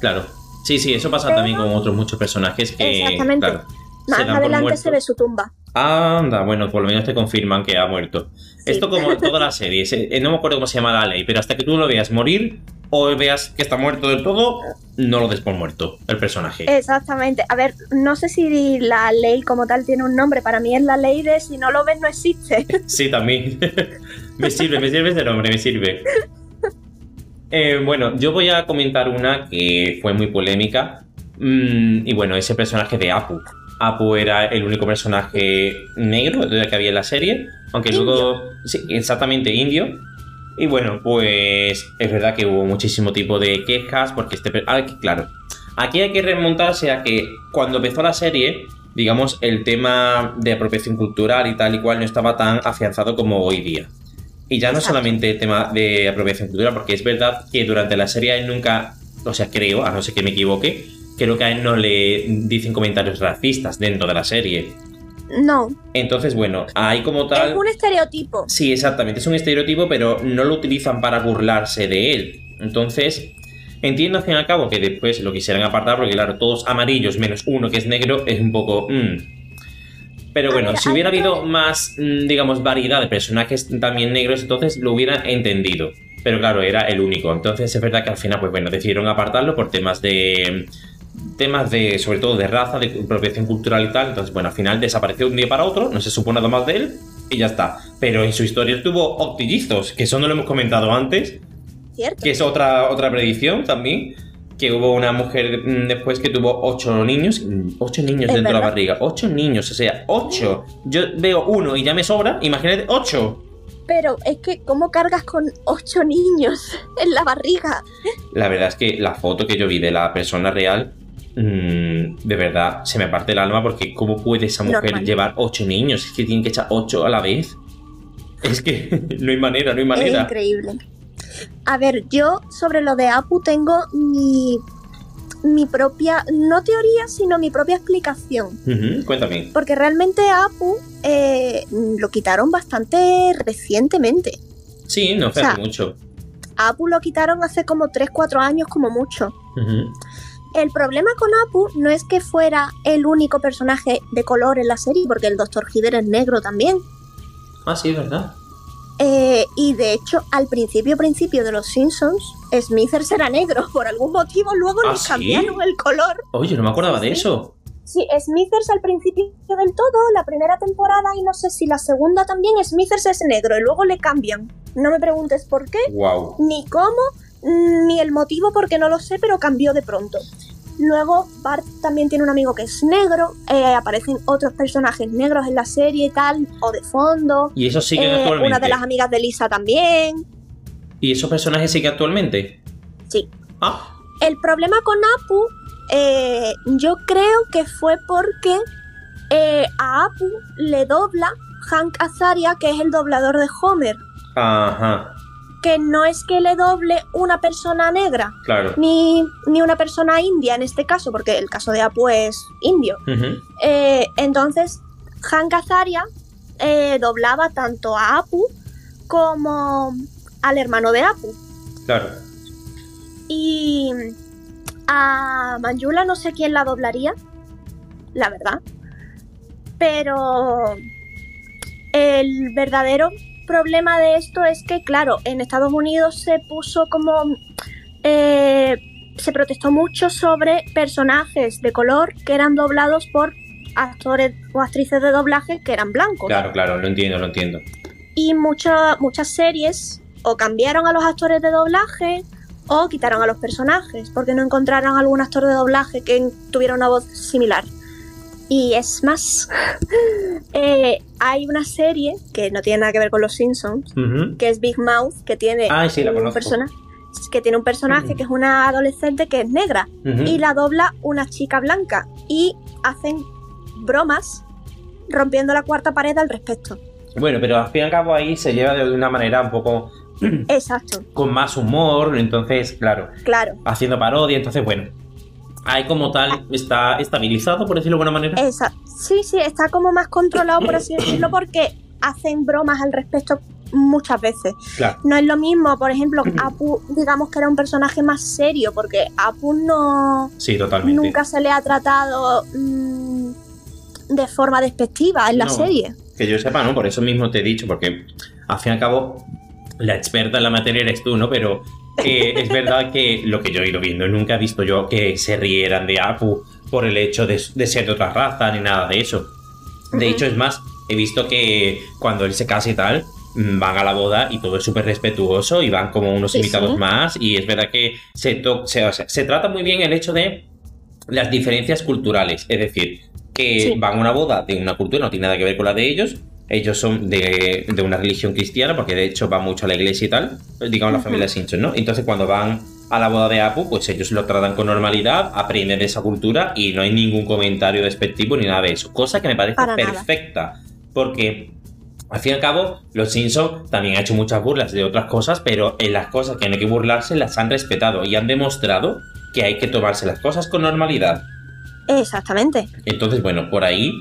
Claro. Sí, sí, eso pasa Pero- también con otros muchos personajes que. Exactamente. Claro, Más adelante se ve su tumba. Anda, bueno, por lo menos te confirman que ha muerto. Sí. Esto como en todas las series. eh, No me acuerdo cómo se llama la ley, pero hasta que tú lo veas morir o veas que está muerto del todo, no lo des por muerto, el personaje. Exactamente. A ver, no sé si la ley como tal tiene un nombre. Para mí es la ley de si no lo ves no existe. Sí, también. me sirve, me sirve ese nombre, me sirve. Eh, bueno, yo voy a comentar una que fue muy polémica. Mm, y bueno, ese personaje de Apu. Apu era el único personaje negro que había en la serie. Aunque Indio. luego. Sí, exactamente, indio. Y bueno, pues es verdad que hubo muchísimo tipo de quejas porque este... ah, claro, aquí hay que remontarse a que cuando empezó la serie, digamos, el tema de apropiación cultural y tal y cual no estaba tan afianzado como hoy día. Y ya no Exacto. solamente el tema de apropiación cultural, porque es verdad que durante la serie nunca, o sea, creo, a no ser que me equivoque, creo que a él no le dicen comentarios racistas dentro de la serie. No, Entonces, bueno, hay como tal... es un estereotipo. Sí, exactamente, es un estereotipo, pero no lo utilizan para burlarse de él. Entonces, entiendo al fin y al cabo que después lo quisieran apartar, porque claro, todos amarillos menos uno que es negro es un poco... mm. Pero bueno, ver, si hubiera que- habido más, mm, digamos, variedad de personajes también negros, entonces lo hubiera entendido. Pero claro, era el único. Entonces es verdad que al final, pues bueno, decidieron apartarlo por temas de... Temas de, sobre todo de raza, de apropiación cultural y tal. Entonces, bueno, al final desapareció de un día para otro, no se supo nada más de él y ya está. Pero en su historia tuvo octillizos, que eso no lo hemos comentado antes, ¿Cierto? que es otra, otra predicción también. Que hubo una mujer mm, después que tuvo ocho niños, mm, ocho niños dentro de la barriga, ocho niños, o sea, ocho. Yo veo uno y ya me sobra, imagínate, ocho. Pero es que, ¿cómo cargas con ocho niños en la barriga? La verdad es que la foto que yo vi de la persona real, mm, de verdad, se me parte el alma porque ¿cómo puede esa mujer Normal. llevar ocho niños? Es que tienen que echar ocho a la vez. Es que no hay manera, no hay Es manera. increíble. A ver, yo sobre lo de Apu tengo mi, mi propia, no teoría, sino mi propia explicación. Cuéntame. Porque realmente Apu eh, lo quitaron bastante recientemente. Sí, no fue O sea, hace mucho. A Apu lo quitaron hace como 3-4 años como mucho. Ujú. El problema con Apu no es que fuera el único personaje de color en la serie, porque el Dr. Hider es negro también. Ah, sí, ¿verdad? Eh, y de hecho, al principio, principio de los Simpsons, Smithers era negro. Por algún motivo, luego ¿Ah, les sí? cambiaron el color. Oye, no me acordaba Sí, de eso. Sí, Smithers al principio del todo, la primera temporada y no sé si la segunda también, Smithers es negro y luego le cambian. No me preguntes por qué, Wow. ni cómo, ni el motivo porque no lo sé, pero cambió de pronto. Luego Bart también tiene un amigo que es negro, eh, aparecen otros personajes negros en la serie y tal, o de fondo. ¿Y eso sigue Eh, actualmente? una de las amigas de Lisa también. ¿Y esos personajes siguen actualmente? Sí. Ah, El problema con Apu, eh, yo creo que fue porque eh, a Apu le dobla Hank Azaria, que es el doblador de Homer. ajá, Que no es que le doble una persona negra, claro. ni, ni una persona india en este caso, porque el caso de Apu es indio. Eh, entonces, Hank Azaria eh, doblaba tanto a Apu como al hermano de Apu. Claro. Y a Manjula no sé quién la doblaría, la verdad. Pero el verdadero problema de esto es que, claro, en Estados Unidos se puso como... eh, se protestó mucho sobre personajes de color que eran doblados por actores o actrices de doblaje que eran blancos. Claro, claro, lo entiendo, lo entiendo. Y mucha- muchas series o cambiaron a los actores de doblaje o quitaron a los personajes porque no encontraron algún actor de doblaje que tuviera una voz similar. Y es más, eh, hay una serie que no tiene nada que ver con los Simpsons, que es Big Mouth, que tiene sí, la un conozco. persona- que tiene un personaje que es una adolescente que es negra y la dobla una chica blanca y hacen bromas rompiendo la cuarta pared al respecto. Bueno, pero al fin y al cabo ahí se lleva de una manera un poco Exacto, con más humor, entonces, claro, claro. haciendo parodia, entonces, bueno, ahí como tal está estabilizado, por decirlo de alguna manera. Esa, sí, sí, está como más controlado, por así decirlo, porque hacen bromas al respecto muchas veces. Claro. No es lo mismo, por ejemplo, Apu, digamos que era un personaje más serio, porque Apu no Sí, totalmente. nunca se le ha tratado mm, de forma despectiva en la No. serie. Que yo sepa, ¿no? Por eso mismo te he dicho, porque al fin y al cabo la experta en la materia eres tú, ¿no? Pero eh, es verdad que lo que yo he ido viendo, nunca he visto yo que se rieran de Apu por el hecho de, de ser de otra raza ni nada de eso. De hecho, es más, he visto que cuando él se casa y tal, mm, van a la boda y todo es súper respetuoso y van como unos Sí, invitados sí. más y es verdad que se, se, o sea, se trata muy bien el hecho de las diferencias culturales, es decir, que Sí. van a una boda de una cultura, no tiene nada que ver con la de ellos, ellos son de, de una religión cristiana, porque de hecho van mucho a la iglesia y tal, digamos la familia Simpson, ¿no? Entonces cuando van a la boda de Apu, pues ellos lo tratan con normalidad, aprenden de esa cultura y no hay ningún comentario despectivo ni nada de eso. Cosa que me parece Para nada. perfecta. Porque, al fin y al cabo, los Simpsons también han hecho muchas burlas de otras cosas, pero en las cosas que no hay que burlarse las han respetado y han demostrado que hay que tomarse las cosas con normalidad. Exactamente. Entonces, bueno, por ahí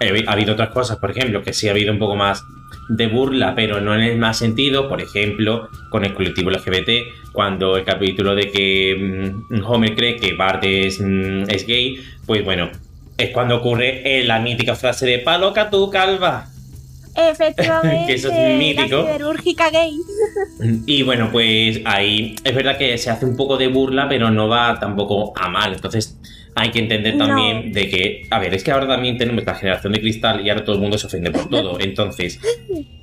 ha habido otras cosas, por ejemplo, que sí ha habido un poco más de burla, pero no en el más sentido, por ejemplo, con el colectivo LGBT, cuando el capítulo de que mm, Homer cree que Bart es, mm, es gay, pues bueno, es cuando ocurre eh, la mítica frase de paloca tu calva. Efectivamente. Que eso es mítico. La gay. Y bueno, pues ahí es verdad que se hace un poco de burla, pero no va tampoco a mal. Entonces hay que entender No. también de que, a ver, es que ahora también tenemos la generación de cristal y ahora todo el mundo se ofende por todo. Entonces,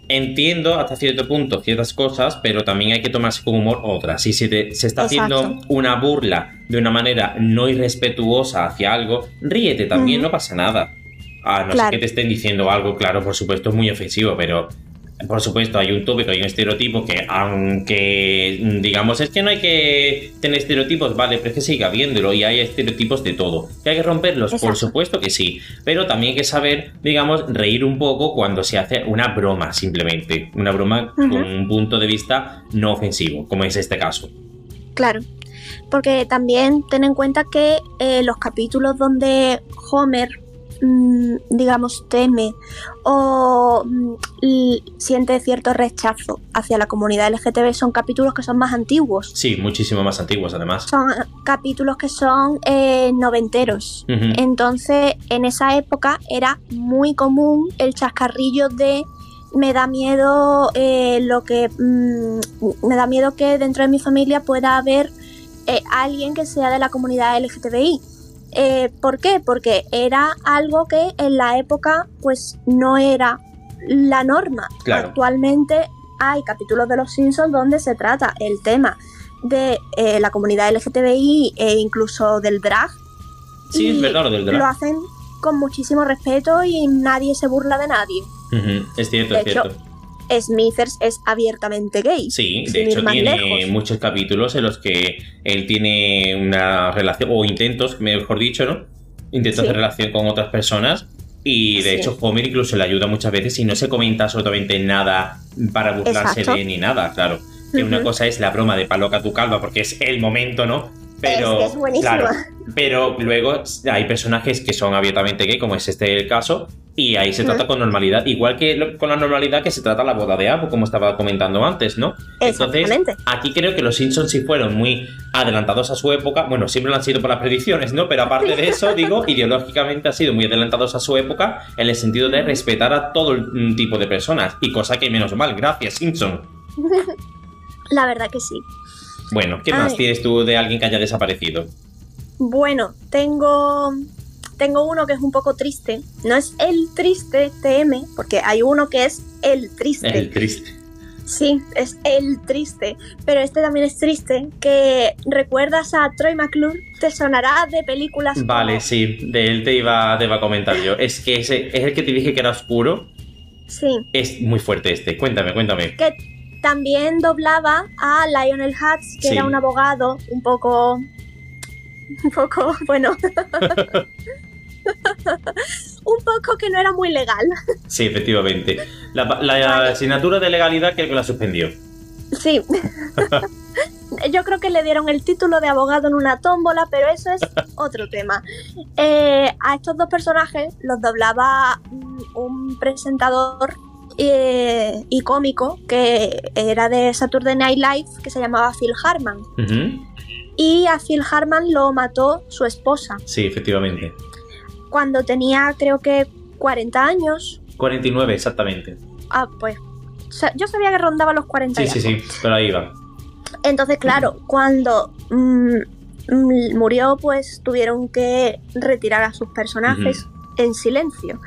entiendo hasta cierto punto ciertas cosas, pero también hay que tomarse con humor otras. Si se, te- se está haciendo una burla de una manera no irrespetuosa hacia algo, ríete también, no pasa nada. A no Claro. ser que te estén diciendo algo, claro, por supuesto, es muy ofensivo, pero por supuesto, hay un tópico, hay un estereotipo que, aunque digamos, es que no hay que tener estereotipos, vale, pero es que sigue habiéndolo y hay estereotipos de todo. ¿Que hay que romperlos? Por supuesto que sí, pero también hay que saber, digamos, reír un poco cuando se hace una broma, simplemente. Una broma con un punto de vista no ofensivo, como es este caso. Claro. Porque también ten en cuenta que eh, los capítulos donde Homer, digamos, teme o mm, siente cierto rechazo hacia la comunidad LGTB son capítulos que son más antiguos. Sí, muchísimo más antiguos además. Son capítulos que son eh, noventeros. Entonces, en esa época era muy común el chascarrillo de me da miedo eh, lo que mm, me da miedo que dentro de mi familia pueda haber eh, alguien que sea de la comunidad LGTBI. Eh, ¿Por qué? Porque era algo que en la época pues no era la norma. Claro. Actualmente hay capítulos de Los Simpsons donde se trata el tema de eh, la comunidad LGTBI e incluso del drag Sí, es verdad lo del drag. lo hacen con muchísimo respeto y nadie se burla de nadie. Es cierto, De es hecho, cierto. Smithers es abiertamente gay. Sí, de hecho tiene lejos. muchos capítulos en los que él tiene una relación, o intentos, mejor dicho, ¿no? Intentos Sí. de relación con otras personas. Y de Sí. hecho Homer incluso le ayuda muchas veces y no se comenta absolutamente nada para burlarse Exacto. de él ni nada, claro. Que una cosa es la broma de paloca tu calva porque es el momento, ¿no? Pero, Es que es buenísima. claro, pero luego hay personajes que son abiertamente gay, como es este el caso, y ahí se trata con normalidad, igual que lo- con la normalidad que se trata la boda de Apu, como estaba comentando antes, ¿no? Entonces, aquí creo que los Simpsons sí fueron muy adelantados a su época. Bueno, siempre lo han sido por las predicciones, ¿no? Pero aparte de eso, digo, ideológicamente han sido muy adelantados a su época en el sentido de respetar a todo el mm, tipo de personas. Y cosa que menos mal, gracias, Simpson. La verdad que sí. Bueno, ¿qué más Ay. tienes tú de alguien que haya desaparecido? Bueno, tengo tengo uno que es un poco triste. No es el triste TM, porque hay uno que es el triste. El triste. Sí, es el triste. Pero este también es triste. Que recuerdas a Troy McClure, te sonará de películas. como- Vale, sí, de él te iba, te iba a comentar yo. Es que ese es el que te dije que era oscuro. Sí. Es muy fuerte este. Cuéntame, cuéntame. que también doblaba a Lionel Hutz, que Sí. era un abogado un poco. Un poco, bueno. un poco que no era muy legal. Sí, efectivamente. La, la Vale. asignatura de legalidad que la suspendió. Sí. Yo creo que le dieron el título de abogado en una tómbola, pero eso es otro tema. Eh, a estos dos personajes los doblaba un presentador eh, y cómico que era de Saturday Night Live que se llamaba Phil Hartman. Ujú. Y a Phil Hartman lo mató su esposa Sí, efectivamente. cuando tenía creo que 40 años. 49, exactamente. Ah, pues yo sabía que rondaba los 40 Sí, y sí, sí, pero ahí va. Entonces, claro, cuando mm, mm, murió, pues tuvieron que retirar a sus personajes en silencio.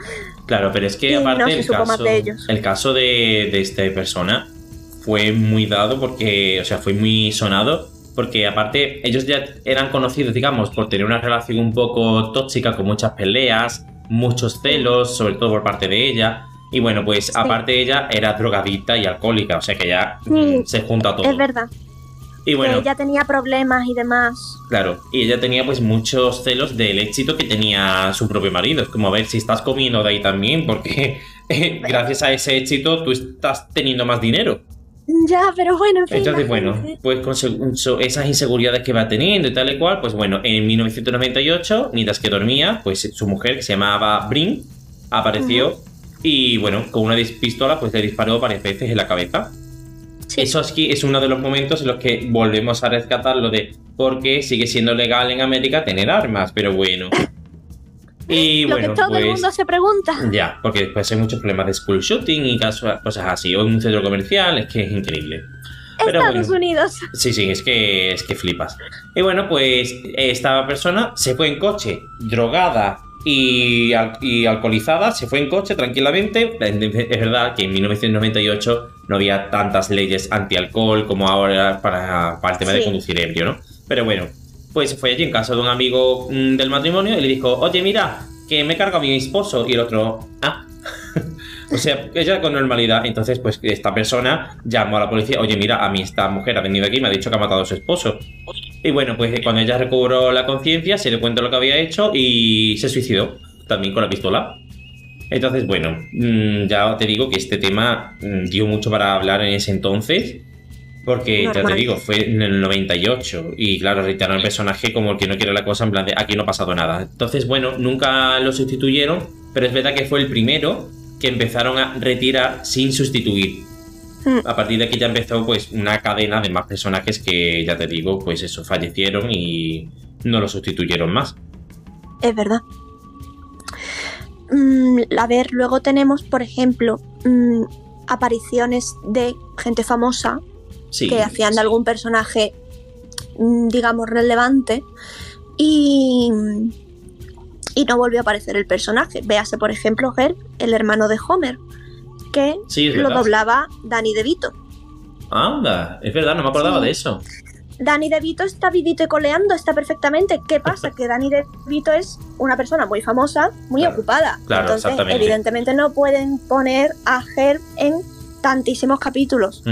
Claro, pero es que Y no aparte se el, supo más caso, de ellos. el caso de, de esta persona fue muy dado porque, o sea, fue muy sonado porque aparte ellos ya eran conocidos, digamos, por tener una relación un poco tóxica con muchas peleas, muchos celos, sobre todo por parte de ella. Y bueno, pues aparte ella era drogadicta y alcohólica, o sea que ya Sí, mm, se junta todo. Es verdad. Y bueno, que ella tenía problemas y demás. claro, y ella tenía pues muchos celos del éxito que tenía su propio marido. Es como a ver si estás comiendo de ahí también, porque eh, gracias a ese éxito tú estás teniendo más dinero. Ya, pero bueno, en fin. Entonces, bueno, pues con esas inseguridades que va teniendo y tal y cual, pues bueno, en 1998, mientras que dormía, pues su mujer, que se llamaba Brin, apareció y bueno, con una pistola, pues le disparó varias veces en la cabeza. Sí. Eso aquí es uno de los momentos en los que volvemos a rescatar lo de por qué sigue siendo legal en América tener armas, pero bueno. Y Lo bueno, que todo pues. el mundo se pregunta. Ya, porque después hay muchos problemas de school shooting y caso- cosas así, o en un centro comercial, es que es increíble. Pero Estados bueno. Unidos. Sí, sí, es que, es que flipas. Y bueno, pues esta persona se fue en coche, drogada y, al- y alcoholizada, se fue en coche tranquilamente. Es verdad que en 1998 no había tantas leyes anti-alcohol como ahora para, para el tema de conducir ebrio, ¿no? Pero bueno, pues se fue allí en casa de un amigo mm, del matrimonio y le dijo, oye, mira, que me carga mi esposo. Y el otro, ah. O sea, ella con normalidad. Entonces, pues esta persona llamó a la policía. Oye, mira, a mí esta mujer ha venido aquí y me ha dicho que ha matado a su esposo. Y bueno, pues cuando ella recobró la conciencia, se le cuenta lo que había hecho y se suicidó. También con la pistola. Entonces, bueno, mm, ya te digo que este tema mm, dio mucho para hablar en ese entonces. Porque, ya te digo, fue en el 98. Y claro, reiteraron el personaje como el que no quiere la cosa, en plan de aquí no ha pasado nada. Entonces, bueno, nunca lo sustituyeron. Pero es verdad que fue el primero que empezaron a retirar sin sustituir. Hmm. A partir de aquí ya empezó pues una cadena de más personajes que ya te digo, pues eso, fallecieron y no lo sustituyeron más. Es verdad. Mm, a ver, luego tenemos, por ejemplo, mm, apariciones de gente famosa Sí. que hacían de algún personaje, mm, digamos, relevante y, y no volvió a aparecer el personaje. Véase, por ejemplo, Herb, el hermano de Homer, que Sí, lo doblaba Danny DeVito. Anda, es verdad, no me acordaba Sí. de eso. Danny DeVito está vivito y coleando, está perfectamente. ¿Qué pasa? Que Danny DeVito es una persona muy famosa, muy Claro, ocupada. claro, Entonces, exactamente. evidentemente no pueden poner a Herb en tantísimos capítulos.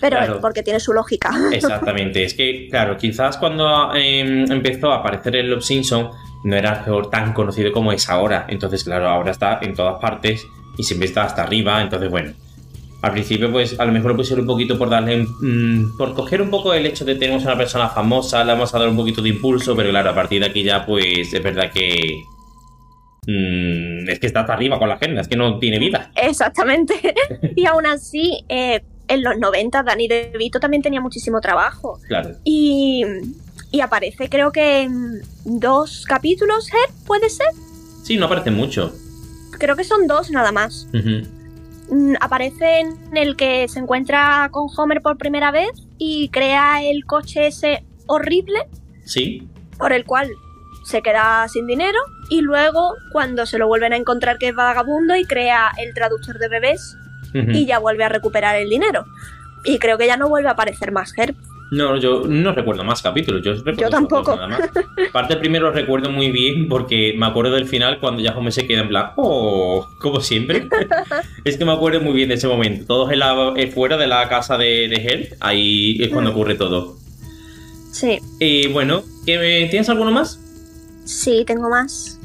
Pero Claro. es porque tiene su lógica. Exactamente, es que, claro, quizás cuando eh, empezó a aparecer el Love Simpson no era tan conocido como es ahora. Entonces, claro, ahora está en todas partes y siempre está hasta arriba. Entonces, bueno, al principio, pues a lo mejor lo pusieron un poquito por darle, mm, por coger un poco el hecho de tener una persona famosa, le vamos a dar un poquito de impulso, pero claro, a partir de aquí ya, pues es verdad que. mm, es que está hasta arriba con la agenda, es que no tiene vida. Exactamente. y aún así, eh, en los 90 Danny DeVito también tenía muchísimo trabajo. Claro. Y, y aparece creo que en dos capítulos, Herb, ¿puede ser? Sí, no aparece mucho. Creo que son dos nada más. Mm, aparece en el que se encuentra con Homer por primera vez y crea el coche ese horrible Sí, por el cual se queda sin dinero y luego cuando se lo vuelven a encontrar que es vagabundo y crea el traductor de bebés y ya vuelve a recuperar el dinero. Y creo que ya no vuelve a aparecer más Herb. No, yo no recuerdo más capítulos. Yo, recuerdo tampoco. nada más. Aparte, el primero lo recuerdo muy bien porque me acuerdo del final cuando ya Homer se queda en plan, oh, como siempre. es que me acuerdo muy bien de ese momento. Todos en la- fuera de la casa de, de Hell, ahí es cuando ocurre todo. Sí, Y bueno, ¿qué me- ¿tienes alguno más? sí, tengo más.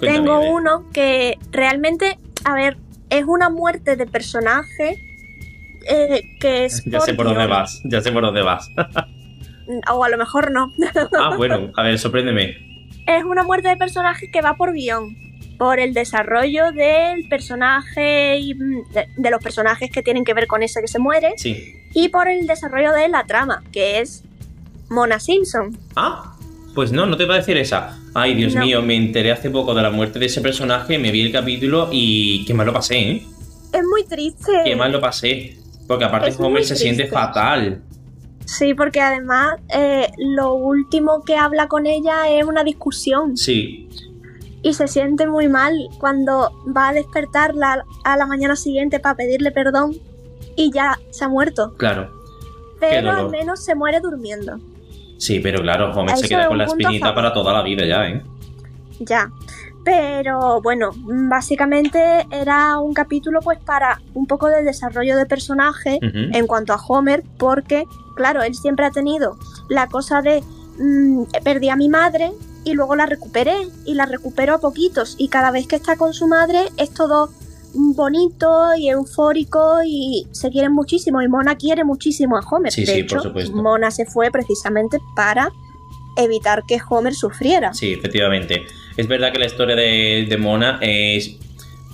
Tengo uno que realmente, a ver, es una muerte de personaje eh, que es Ya sé por dónde vas, ya sé por dónde vas. O a lo mejor no. ah, bueno, a ver, sorpréndeme. es una muerte de personaje que va por guion. Por el desarrollo del personaje y mm, de, de los personajes que tienen que ver con ese que se muere. Sí. Y por el desarrollo de la trama, que es Mona Simpson. Ah, pues no, no te va a decir esa. Ay, Dios No. mío, me enteré hace poco de la muerte de ese personaje, me vi el capítulo y qué mal lo pasé, ¿eh? Es muy triste. Qué mal lo pasé. Porque aparte Es Homer muy se siente fatal. Sí, porque además eh, lo último que habla con ella es una discusión. Sí, y se siente muy mal cuando va a despertarla a la mañana siguiente para pedirle perdón y ya se ha muerto. claro. Pero al menos se muere durmiendo. Sí, pero claro, Homer se queda con la espinita para toda la vida ya, ¿eh? Ya. Pero bueno, básicamente era un capítulo pues para un poco de desarrollo de personaje en cuanto a Homer, porque claro, él siempre ha tenido la cosa de mm, perdí a mi madre y luego la recuperé y la recupero a poquitos y cada vez que está con su madre es todo bonito y eufórico y se quieren muchísimo y Mona quiere muchísimo a Homer. Sí, de sí, hecho, por supuesto. Mona se fue precisamente para evitar que Homer sufriera. Sí, efectivamente. Es verdad que la historia de, de Mona es.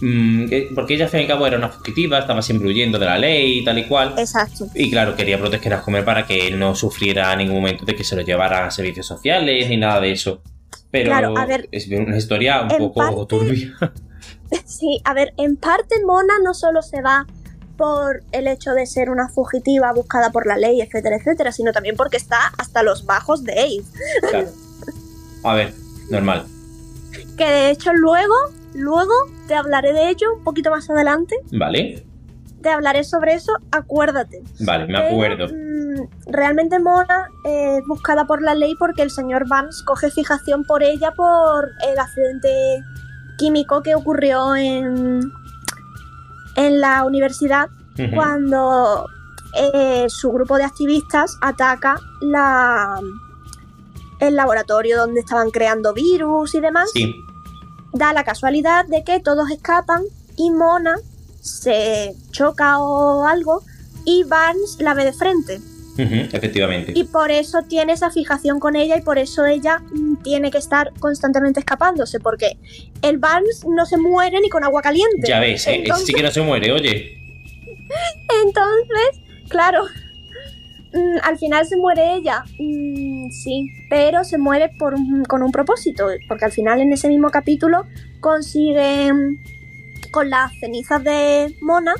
mm, que- porque ella, al fin y al cabo, era una fugitiva, estaba siempre huyendo de la ley y tal y cual. Exacto. Y claro, quería proteger a Homer para que él no sufriera en ningún momento de que se lo llevaran a servicios sociales ni nada de eso. Pero Claro, a ver, es una historia un poco parte- turbia. Sí, a ver, en parte Mona no solo se va por el hecho de ser una fugitiva buscada por la ley, etcétera, etcétera, sino también porque está hasta los bajos de Abe. Claro. A ver, normal. Que de hecho luego, luego te hablaré de ello un poquito más adelante. Vale, Te hablaré sobre eso, acuérdate. vale, me acuerdo. mm, realmente Mona eh, es buscada por la ley porque el señor Vance coge fijación por ella por el accidente químico que ocurrió en, en la universidad cuando eh, su grupo de activistas ataca la, el laboratorio donde estaban creando virus y demás. Sí, Da la casualidad de que todos escapan y Mona se choca o algo y Barnes la ve de frente. Efectivamente. Y por eso tiene esa fijación con ella y por eso ella mm, tiene que estar constantemente escapándose, porque el Barnes no se muere ni con agua caliente. Ya ves, eh, ese Entonces- sí que no se muere, oye. Entonces, claro, mm, al final se muere ella, mm, sí, pero se muere por un- con un propósito, porque al final en ese mismo capítulo consiguen, con las cenizas de Mona,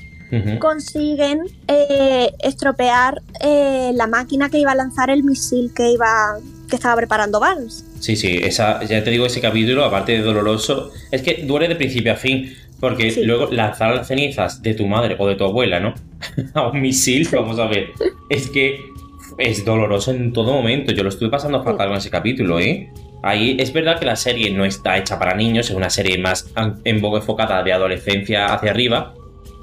Consiguen eh, estropear eh, la máquina que iba a lanzar el misil que iba que estaba preparando Barnes. Sí, sí, esa, ya te digo, ese capítulo, aparte de doloroso, es que duele de principio a fin, porque Sí. luego lanzar las cenizas de tu madre o de tu abuela, ¿no? a un misil, vamos a ver, es que es doloroso en todo momento. Yo lo estuve pasando fatal con ese capítulo, ¿eh? Ahí es verdad que la serie no está hecha para niños, es una serie más en poco enfocada de adolescencia hacia arriba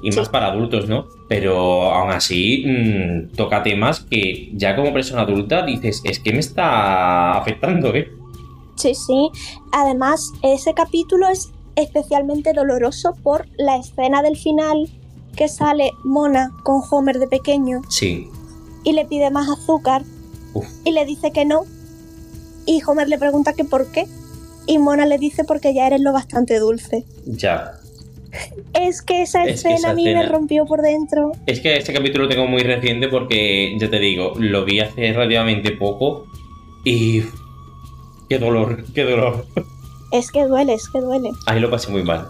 y Sí. más para adultos, ¿no? Pero aún así mm, toca temas que ya como persona adulta dices, es que me está afectando, ¿eh? Sí, sí. Además, ese capítulo es especialmente doloroso por la escena del final que sale Mona con Homer de pequeño Sí, y le pide más azúcar Uf. y le dice que no. Y Homer le pregunta que por qué. Y Mona le dice porque ya eres lo bastante dulce. ya. Es que esa Es que escena esa a mí me rompió por dentro. Es que este capítulo lo tengo muy reciente porque, ya te digo, lo vi hace relativamente poco y... ¡Qué dolor! ¡Qué dolor! Es que duele, es que duele. Ahí lo pasé muy mal.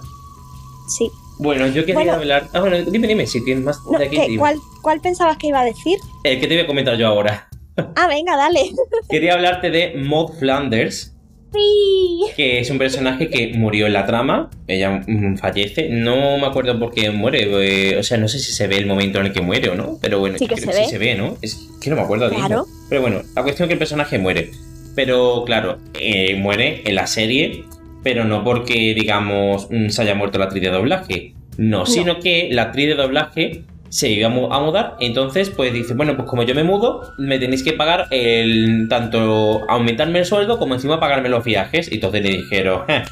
Sí. Bueno, yo quería Bueno. hablar... Ah, bueno, dime, dime, si tienes más No, de aquí. ¿qué? dime. ¿Cuál, ¿Cuál pensabas que iba a decir? El que te voy a comentar yo ahora. Ah, venga, dale. Quería hablarte de Maud Flanders, Sí. que es un personaje que murió en la trama. Ella mm, fallece. No me acuerdo por qué muere. eh, o sea, no sé si se ve el momento en el que muere o no. Pero bueno, Sí que creo se que ve. sí se ve, ¿no? Es que no me acuerdo. Claro. Pero bueno, la cuestión es que el personaje muere. Pero claro, eh, muere en la serie, pero no porque, digamos, mm, se haya muerto la actriz de doblaje. No, sino que la actriz de doblaje se iba a mu- a mudar, entonces pues dice, bueno, pues como yo me mudo, me tenéis que pagar el tanto aumentarme el sueldo como encima pagarme los viajes. Y entonces le dijeron, "Eh,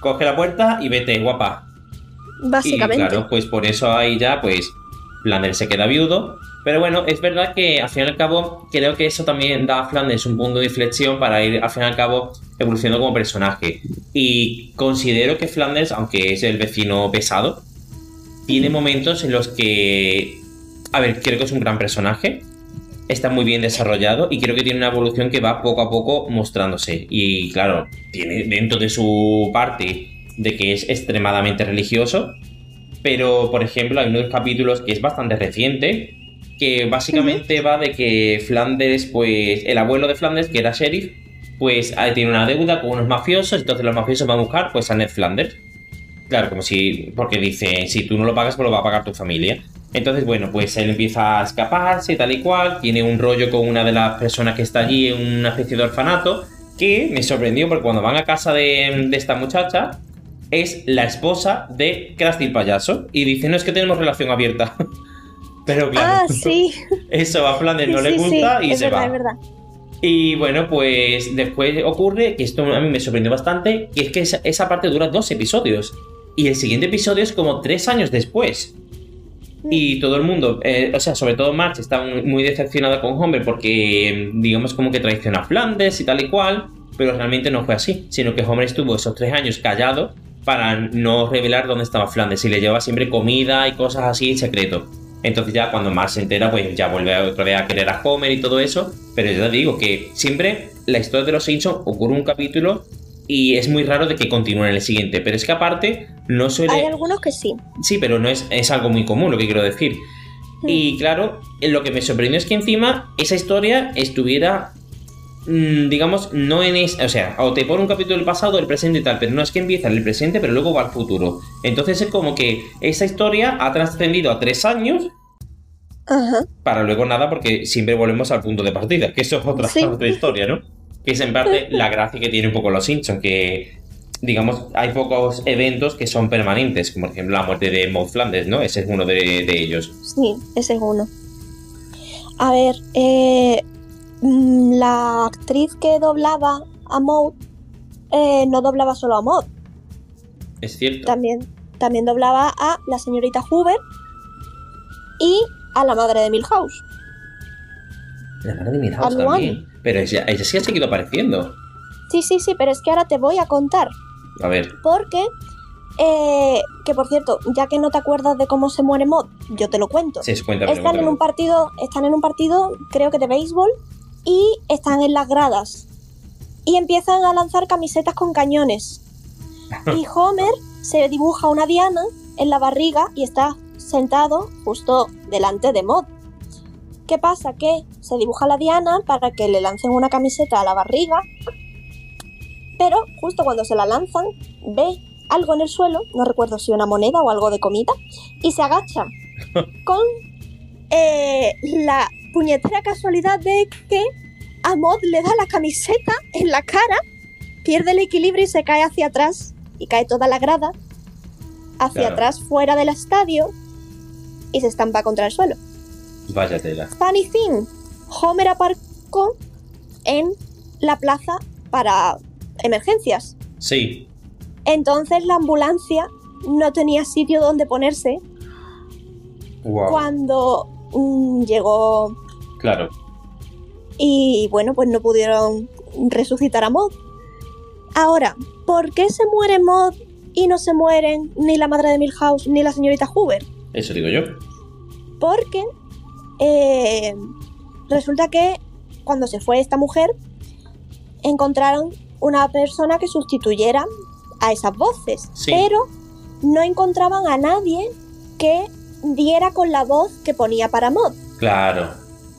coge la puerta y vete, guapa. Básicamente. Y claro, pues por eso ahí ya, pues, Flanders se queda viudo. Pero bueno, es verdad que al fin y al cabo, creo que eso también da a Flanders un punto de inflexión para ir al fin y al cabo evolucionando como personaje. Y considero que Flanders, aunque es el vecino pesado, tiene momentos en los que. A ver, creo que es un gran personaje. Está muy bien desarrollado y creo que tiene una evolución que va poco a poco mostrándose. Y claro, tiene dentro de su parte de que es extremadamente religioso. Pero, por ejemplo, hay unos capítulos que es bastante reciente. Que básicamente va de que Flanders, pues. El abuelo de Flanders, que era sheriff, pues tiene una deuda con unos mafiosos. Entonces los mafiosos van a buscar, pues, a Ned Flanders. Claro, como si. Porque dice, si tú no lo pagas, pues lo va a pagar tu familia. Entonces, bueno, pues él empieza a escaparse, tal y cual. Tiene un rollo con una de las personas que está allí en una especie de orfanato. Que me sorprendió porque cuando van a casa de, de esta muchacha, es la esposa de Krusty el payaso. Y dice, no es que tenemos relación abierta. Pero claro, Ah, sí. eso a Flanders no le gusta sí, y es se verdad, va. Es verdad. Y bueno, pues después ocurre, que esto a mí me sorprendió bastante, que es que esa, esa parte dura dos episodios. Y el siguiente episodio es como tres años después. Y todo el mundo, eh, o sea, sobre todo March está muy, decepcionada con Homer porque, digamos, como que traiciona a Flanders y tal y cual, pero realmente no fue así, sino que Homer estuvo esos tres años callado para no revelar dónde estaba Flanders y le lleva siempre comida y cosas así en secreto. Entonces ya cuando Marge se entera, pues ya vuelve otra vez a querer a Homer y todo eso. Pero yo te digo que siempre la historia de los Simpsons ocurre un capítulo y es muy raro de que continúe en el siguiente. Pero es que aparte no suele... Hay algunos que sí. Sí, pero no es, es algo muy común lo que quiero decir. Y claro, lo que me sorprendió es que encima esa historia estuviera, mm, digamos, no en es, o sea, o te pone un capítulo del pasado, del presente y tal, pero no es que empieza en el presente, pero luego va al futuro. Entonces es como que esa historia ha trascendido a tres años Ajá. para luego nada, porque siempre volvemos al punto de partida, que eso es otra, Sí. otra historia, ¿no? Que es en parte la gracia que tiene un poco los Simpsons, que digamos, hay pocos eventos que son permanentes, como por ejemplo la muerte de Maud Flanders, ¿no? Ese es uno de, de ellos. Sí, ese es uno. A ver, eh, mm, la actriz que doblaba a Maud eh, no doblaba solo a Maud, Es cierto. también, también doblaba a la señorita Hoover y a la madre de Milhouse. La de Milhouse. Pero ella, ella sí ha seguido apareciendo. Sí, sí, sí, pero es que ahora te voy a contar. A ver, Porque, eh, que por cierto, ya que no te acuerdas de cómo se muere Maud, yo te lo cuento. sí, cuéntame. están en un partido, están en un partido, creo que de béisbol, y están en las gradas. Y empiezan a lanzar camisetas con cañones. Y Homer se dibuja una diana en la barriga y está sentado justo delante de Maud. ¿Qué pasa? Que se dibuja la diana para que le lancen una camiseta a la barriga, pero justo cuando se la lanzan, ve algo en el suelo, no recuerdo si una moneda o algo de comida, y se agacha con eh, la puñetera casualidad de que a Maud le da la camiseta en la cara, pierde el equilibrio y se cae hacia atrás, y cae toda la grada hacia Claro. atrás fuera del estadio y se estampa contra el suelo. Vaya tela. Funny thing, Homer aparcó en la plaza para emergencias. Sí, Entonces la ambulancia no tenía sitio donde ponerse wow. cuando mm, llegó Claro. y bueno, pues no pudieron resucitar a Maud. Ahora, ¿por qué se muere Maud y no se mueren ni la madre de Milhouse ni la señorita Hoover? Eso digo yo. Porque eh, resulta que cuando se fue esta mujer, encontraron una persona que sustituyera a esas voces, Sí. pero no encontraban a nadie que diera con la voz que ponía para Mod. Claro.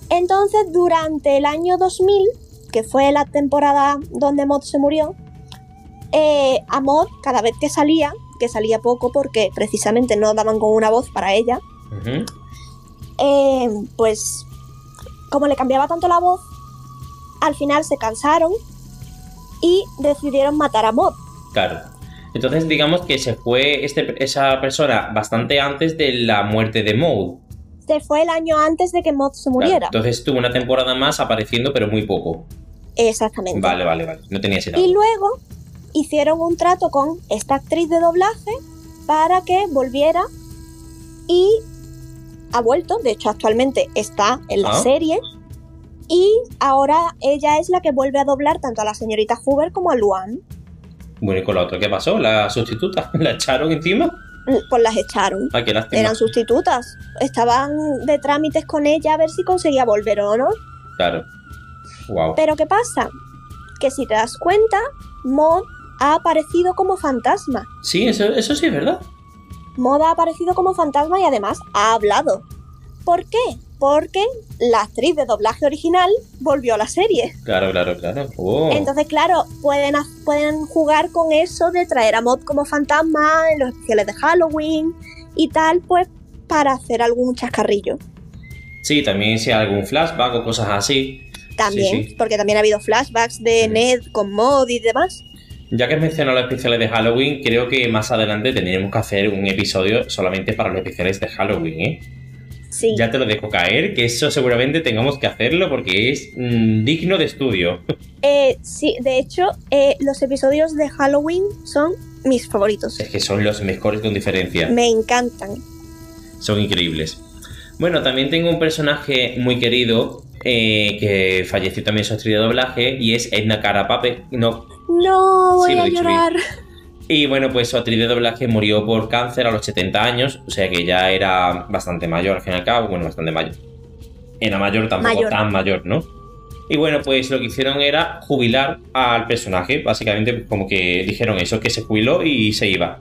Entonces, durante el año 2000, que fue la temporada donde Mod se murió, eh, a Mod, cada vez que salía, que salía poco porque precisamente no daban con una voz para ella. Eh, pues como le cambiaba tanto la voz, al final se cansaron y decidieron matar a Mod. Claro. Entonces, digamos que se fue este, esa persona bastante antes de la muerte de Maud. Se fue el año antes de que Mod se Claro. muriera. Entonces tuvo una temporada más apareciendo, pero muy poco. Exactamente. Vale, vale, vale. No tenía ese dato. Y luego hicieron un trato con esta actriz de doblaje para que volviera y ha vuelto, de hecho actualmente está en la Ah. serie y ahora ella es la que vuelve a doblar tanto a la señorita Hoover como a Luan. Bueno, ¿y con la otra qué pasó? ¿La sustituta? ¿La echaron encima? Mm, Pues las echaron. Ay, qué lástima. Eran sustitutas. Estaban de trámites con ella a ver si conseguía volver o no. Claro. Wow. Pero ¿qué pasa? Que si te das cuenta, Maud ha aparecido como fantasma. Sí, eso, eso sí es verdad. Maud ha aparecido como fantasma y además ha hablado. ¿Por qué? Porque la actriz de doblaje original volvió a la serie. Claro, claro, claro. Oh. Entonces, claro, pueden, pueden jugar con eso de traer a Maud como fantasma en los especiales de Halloween y tal, pues para hacer algún chascarrillo. Sí, también si hay algún flashback o cosas así. También, Sí, sí. porque también ha habido flashbacks de. Ned con Maud y demás. Ya que has mencionado los especiales de Halloween, creo que más adelante tendremos que hacer un episodio solamente para los especiales de Halloween, ¿eh? Sí. Ya te lo dejo caer, que eso seguramente tengamos que hacerlo porque es mm, digno de estudio. Eh, sí, de hecho, eh, los episodios de Halloween son mis favoritos. Es que son los mejores con diferencia. Me encantan. Son increíbles. Bueno, también tengo un personaje muy querido eh, que falleció también su actriz de doblaje y es Edna Carapape. No, No, voy Sí, a llorar. Y bueno, pues su actriz de doblaje murió por cáncer a los 70 años, o sea que ya era bastante mayor al fin y al cabo, bueno, bastante mayor. Era mayor, tampoco Mayor. tan mayor, ¿no? Y bueno, pues lo que hicieron era jubilar al personaje, básicamente como que dijeron eso, que se jubiló y se iba.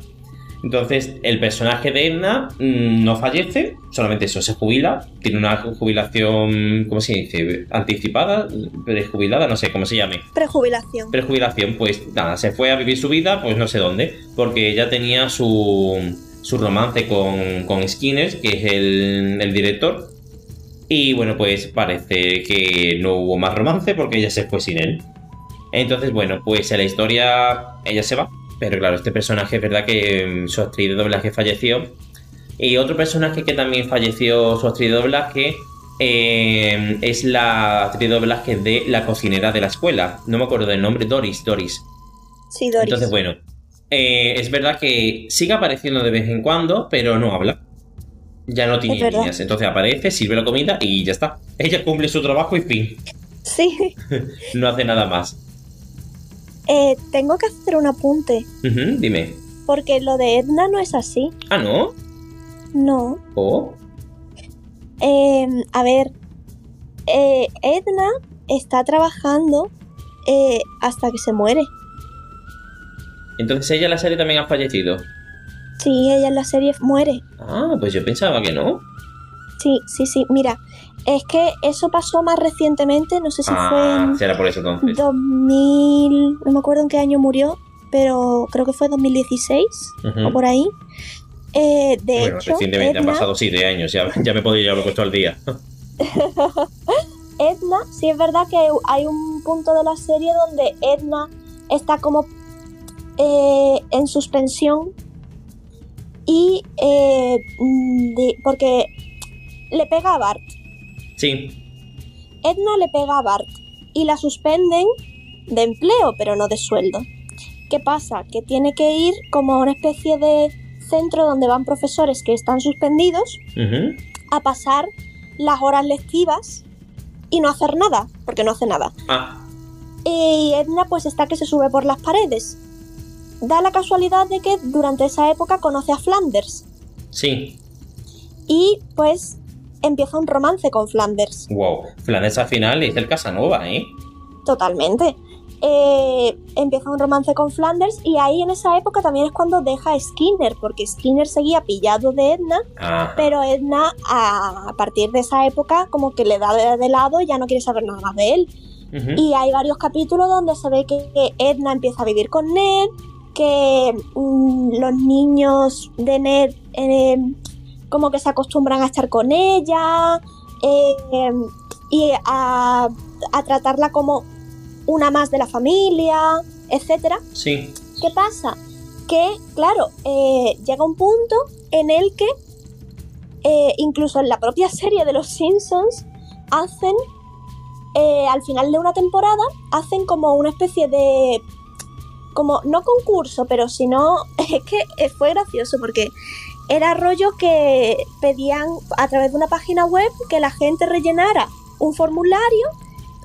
Entonces, el personaje de Edna mm, no fallece, solamente eso, se jubila, tiene una jubilación, ¿cómo se dice? Anticipada, prejubilada, no sé cómo se llame Prejubilación. prejubilación, pues nada, se fue a vivir su vida, pues no sé dónde, porque ya tenía su, su romance con, con Skinner, que es el, el director. Y bueno, pues parece que no hubo más romance porque ella se fue sin él. Entonces, bueno, pues en la historia ella se va. Pero claro, este personaje es verdad que mm, su actriz de doblaje falleció. Y otro personaje que también falleció su actriz de doblaje eh, es la actriz de doblaje de la cocinera de la escuela. No me acuerdo del nombre, Doris, Doris. Sí, Doris. Entonces, bueno, eh, es verdad que sigue apareciendo de vez en cuando, pero no habla. Ya no tiene líneas. Entonces aparece, sirve la comida y ya está. Ella cumple su trabajo y fin. Sí. No hace nada más. Eh, tengo que hacer un apunte. Dime. Porque lo de Edna no es así. Ah, ¿no? No. ¿Oh? Eh, a ver. eh, Edna está trabajando eh, hasta que se muere. Entonces ella en la serie también ha fallecido. Sí, ella en la serie muere. Ah, pues yo pensaba que no. Sí, sí, sí. Mira, es que eso pasó más recientemente. No sé si ah, fue en será por eso entonces. 2000. No me acuerdo en qué año murió, pero creo que fue 2016 Ujú. o por ahí. Eh, de Bueno, hecho, recientemente han pasado siete años, ya, ya me podría haber puesto al día. Edna, sí es verdad que hay un punto de la serie donde Edna está como eh, en suspensión y eh, mm, de- porque le pega a Bart. Sí, Edna le pega a Bart y la suspenden de empleo, pero no de sueldo. ¿Qué pasa? Que tiene que ir como a una especie de centro donde van profesores que están suspendidos a pasar las horas lectivas y no hacer nada, porque no hace nada. Ah, Y Edna pues está que se sube por las paredes. Da la casualidad de que durante esa época conoce a Flanders sí. y pues empieza un romance con Flanders. Wow. Flanders al final es el Casanova, ¿eh? Totalmente. Eh, empieza un romance con Flanders y ahí en esa época también es cuando deja a Skinner, porque Skinner seguía pillado de Edna, Ajá. pero Edna a, partir de esa época como que le da de, lado y ya no quiere saber nada más de él. Y hay varios capítulos donde se ve que, que Edna empieza a vivir con Ned, que mm, los niños de Ned eh, como que se acostumbran a estar con ella eh, y a, a tratarla como una más de la familia, etcétera. Sí. ¿Qué pasa? Que, claro, eh, llega un punto en el que eh, incluso en la propia serie de los Simpsons hacen, eh, al final de una temporada, hacen como una especie de... Como, no concurso, pero sino... Es que fue gracioso porque era rollo que pedían a través de una página web que la gente rellenara un formulario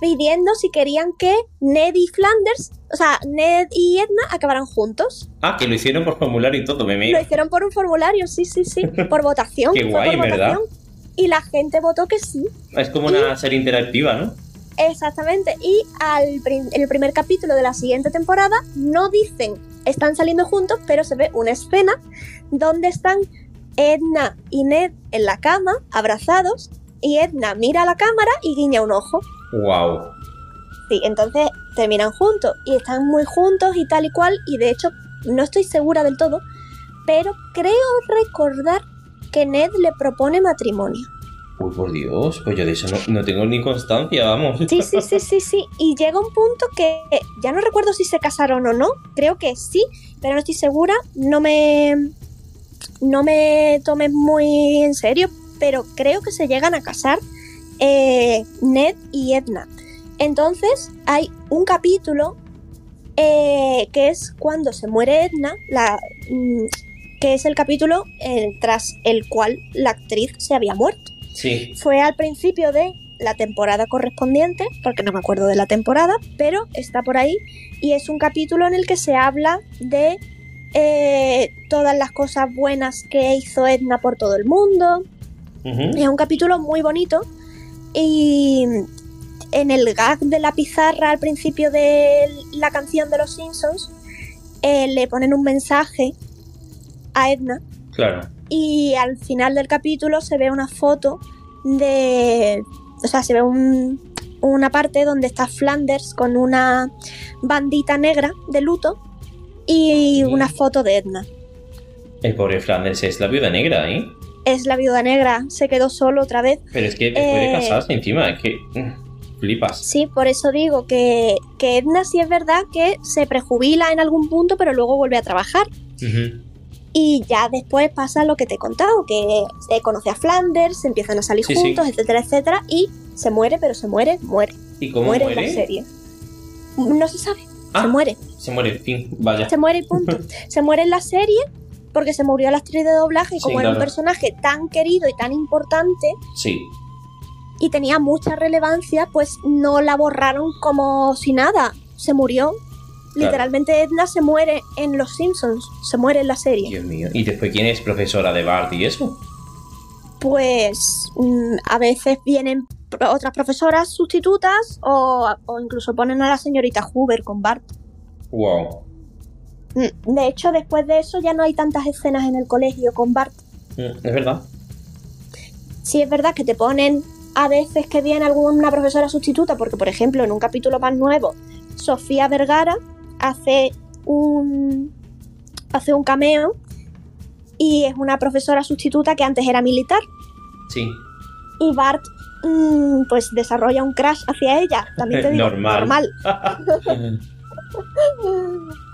pidiendo si querían que Ned y Flanders, o sea, Ned y Edna acabaran juntos. Ah, que lo hicieron por formulario y todo, me Lo hicieron por un formulario, sí, sí, sí, por votación. Qué guay, por ¿verdad? votación. Y la gente votó que sí, Es como una serie interactiva, ¿no? exactamente. Y al prim- el primer capítulo de la siguiente temporada no dicen están saliendo juntos, pero se ve una escena donde están Edna y Ned en la cama, abrazados, y Edna mira a la cámara y guiña un ojo. Wow. Sí, entonces terminan juntos y están muy juntos y tal y cual. Y de hecho, no estoy segura del todo, pero creo recordar que Ned le propone matrimonio. Uy, por Dios, pues yo de eso no, no tengo ni constancia, vamos. Sí, sí, sí, sí, sí. Y llega un punto que ya no recuerdo si se casaron o no. Creo que sí, pero no estoy segura. No me. No me tomes muy en serio, pero creo que se llegan a casar eh, Ned y Edna. Entonces hay un capítulo eh, que es cuando se muere Edna, la, mm, que es el capítulo eh, tras el cual la actriz se había muerto. Sí. Fue al principio de la temporada correspondiente, porque no me acuerdo de la temporada, pero está por ahí y es un capítulo en el que se habla de eh, todas las cosas buenas que hizo Edna por todo el mundo. Es un capítulo muy bonito y en el gag de la pizarra al principio de la canción de los Simpsons eh, le ponen un mensaje a Edna Claro. y al final del capítulo se ve una foto de... O sea, se ve un- una parte donde está Flanders con una bandita negra de luto y una foto de Edna. El pobre Flanders es la viuda negra, ¿eh? Es la viuda negra, se quedó solo otra vez. Pero es que después de Eh. casarse encima, es que... mm, Flipas. Sí, por eso digo que, que Edna sí es verdad que se prejubila en algún punto, pero luego vuelve a trabajar. Y ya después pasa lo que te he contado, que se conoce a Flanders, se empiezan a salir Sí, sí. juntos, etcétera, etcétera, y se muere, pero se muere, muere, ¿Y cómo muere, muere? en la serie. No se sabe, Ah. se muere, Se muere, fin, vaya. se muere y punto. se muere en la serie porque se murió la actriz de doblaje y Sí, como era un personaje tan querido y tan importante Sí. y tenía mucha relevancia, pues no la borraron como si nada. Se murió. Claro. Literalmente Edna se muere en Los Simpsons, se muere en la serie. Dios mío. ¿Y después quién es profesora de Bart y eso? Pues mm, a veces vienen otras profesoras sustitutas o, o incluso ponen a la señorita Hoover con Bart. Wow. Mm, De hecho, después de eso ya no hay tantas escenas en el colegio con Bart. Mm, Es verdad. Sí es verdad que te ponen a veces que viene alguna profesora sustituta, porque por ejemplo en un capítulo más nuevo, Sofía Vergara hace un hace un cameo y es una profesora sustituta que antes era militar Sí. Y Bart mm, pues desarrolla un crush hacia ella, también te digo, Normal. normal.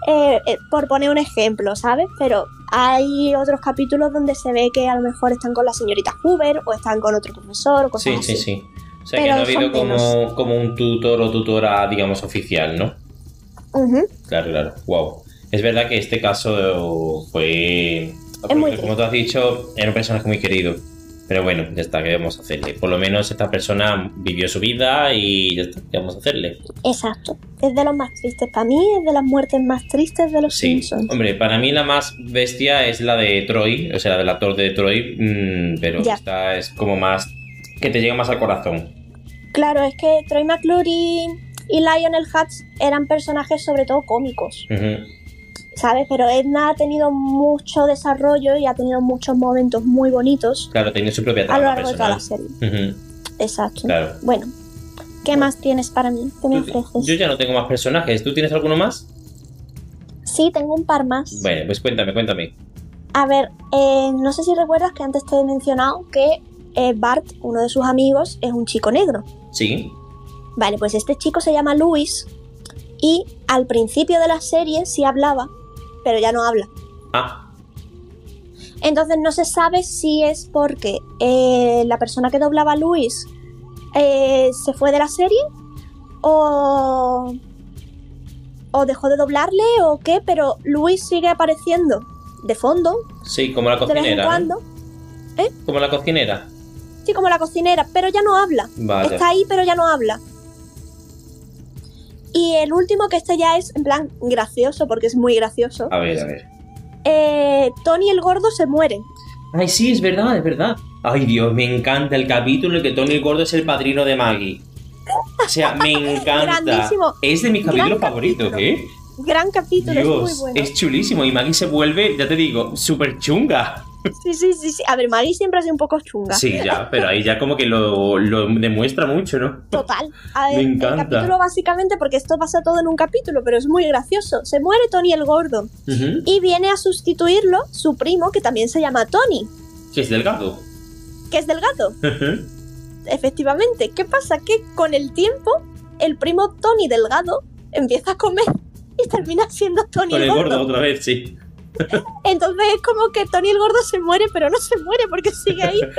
Eh, eh, por poner un ejemplo, ¿sabes? Pero hay otros capítulos donde se ve que a lo mejor están con la señorita Hoover o están con otro profesor o cosas sí, así. sí, sí. O sea Pero que no ha habido como, como un tutor o tutora, digamos, oficial, ¿no? Claro, claro. Wow. Es verdad que este caso fue. muy como tú has dicho, era un personaje muy querido. Pero bueno, ya está, ¿qué vamos a hacerle? Por lo menos esta persona vivió su vida y ya está, ¿qué vamos a hacerle? Exacto. Es de los más tristes para mí, es de las muertes más tristes de los Sí, Simpsons. hombre, para mí la más bestia es la de Troy, o sea, la del actor de Troy, mm, pero Ya. esta es como más. que te llega más al corazón. Claro, es que Troy McClure y, y Lionel Hutz eran personajes sobre todo cómicos, Ujú. ¿Sabes? Pero Edna ha tenido mucho desarrollo y ha tenido muchos momentos muy bonitos Claro, tiene su propia a lo trama largo de toda la serie. Exacto. Claro. Bueno, ¿qué más tienes para mí? ¿Qué me ofreces? Yo ya no tengo más personajes. ¿Tú tienes alguno más? Sí, tengo un par más. Bueno, pues cuéntame, cuéntame. A ver, eh, no sé si recuerdas que antes te he mencionado que eh, Bart, uno de sus amigos, es un chico negro. Sí. Vale, pues este chico se llama Luis y al principio de la serie sí hablaba, pero ya no habla. Ah, Entonces no se sabe si es porque eh, la persona que doblaba a Luis eh, se fue de la serie o, o dejó de doblarle o qué, pero Luis sigue apareciendo de fondo sí, como la de vez en cocinera. cuando. Como la cocinera. Sí, como la cocinera, pero ya no habla. Vaya. Está ahí, pero ya no habla. Y el último, que este ya es en plan gracioso, porque es muy gracioso. A ver, a ver. eh, Tony el gordo se muere. Ay, sí, es verdad, es verdad. Ay, Dios, me encanta el capítulo en el que Tony el Gordo es el padrino de Maggie. O sea, me encanta. Grandísimo. Es de mis capítulos Gran favoritos, capítulo. ¿eh? Gran capítulo, es muy bueno. es chulísimo. Y Maggie se vuelve, ya te digo, súper chunga. Sí, sí, sí, sí. A ver, Maggie siempre ha sido un poco chunga. Sí, ya, pero ahí ya como que lo, lo demuestra mucho, ¿no? Total. A ver, Me el encanta. capítulo básicamente, porque esto pasa todo en un capítulo, pero es muy gracioso. Se muere Tony el gordo. Y viene a sustituirlo su primo, que también se llama Tony, Que es delgado. que es del gato. Ujú. efectivamente. ¿Qué pasa? Que con el tiempo, el primo Tony Delgado empieza a comer y termina siendo Tony Con el el gordo. gordo otra vez, sí. Entonces es como que Tony el gordo se muere, pero no se muere porque sigue ahí.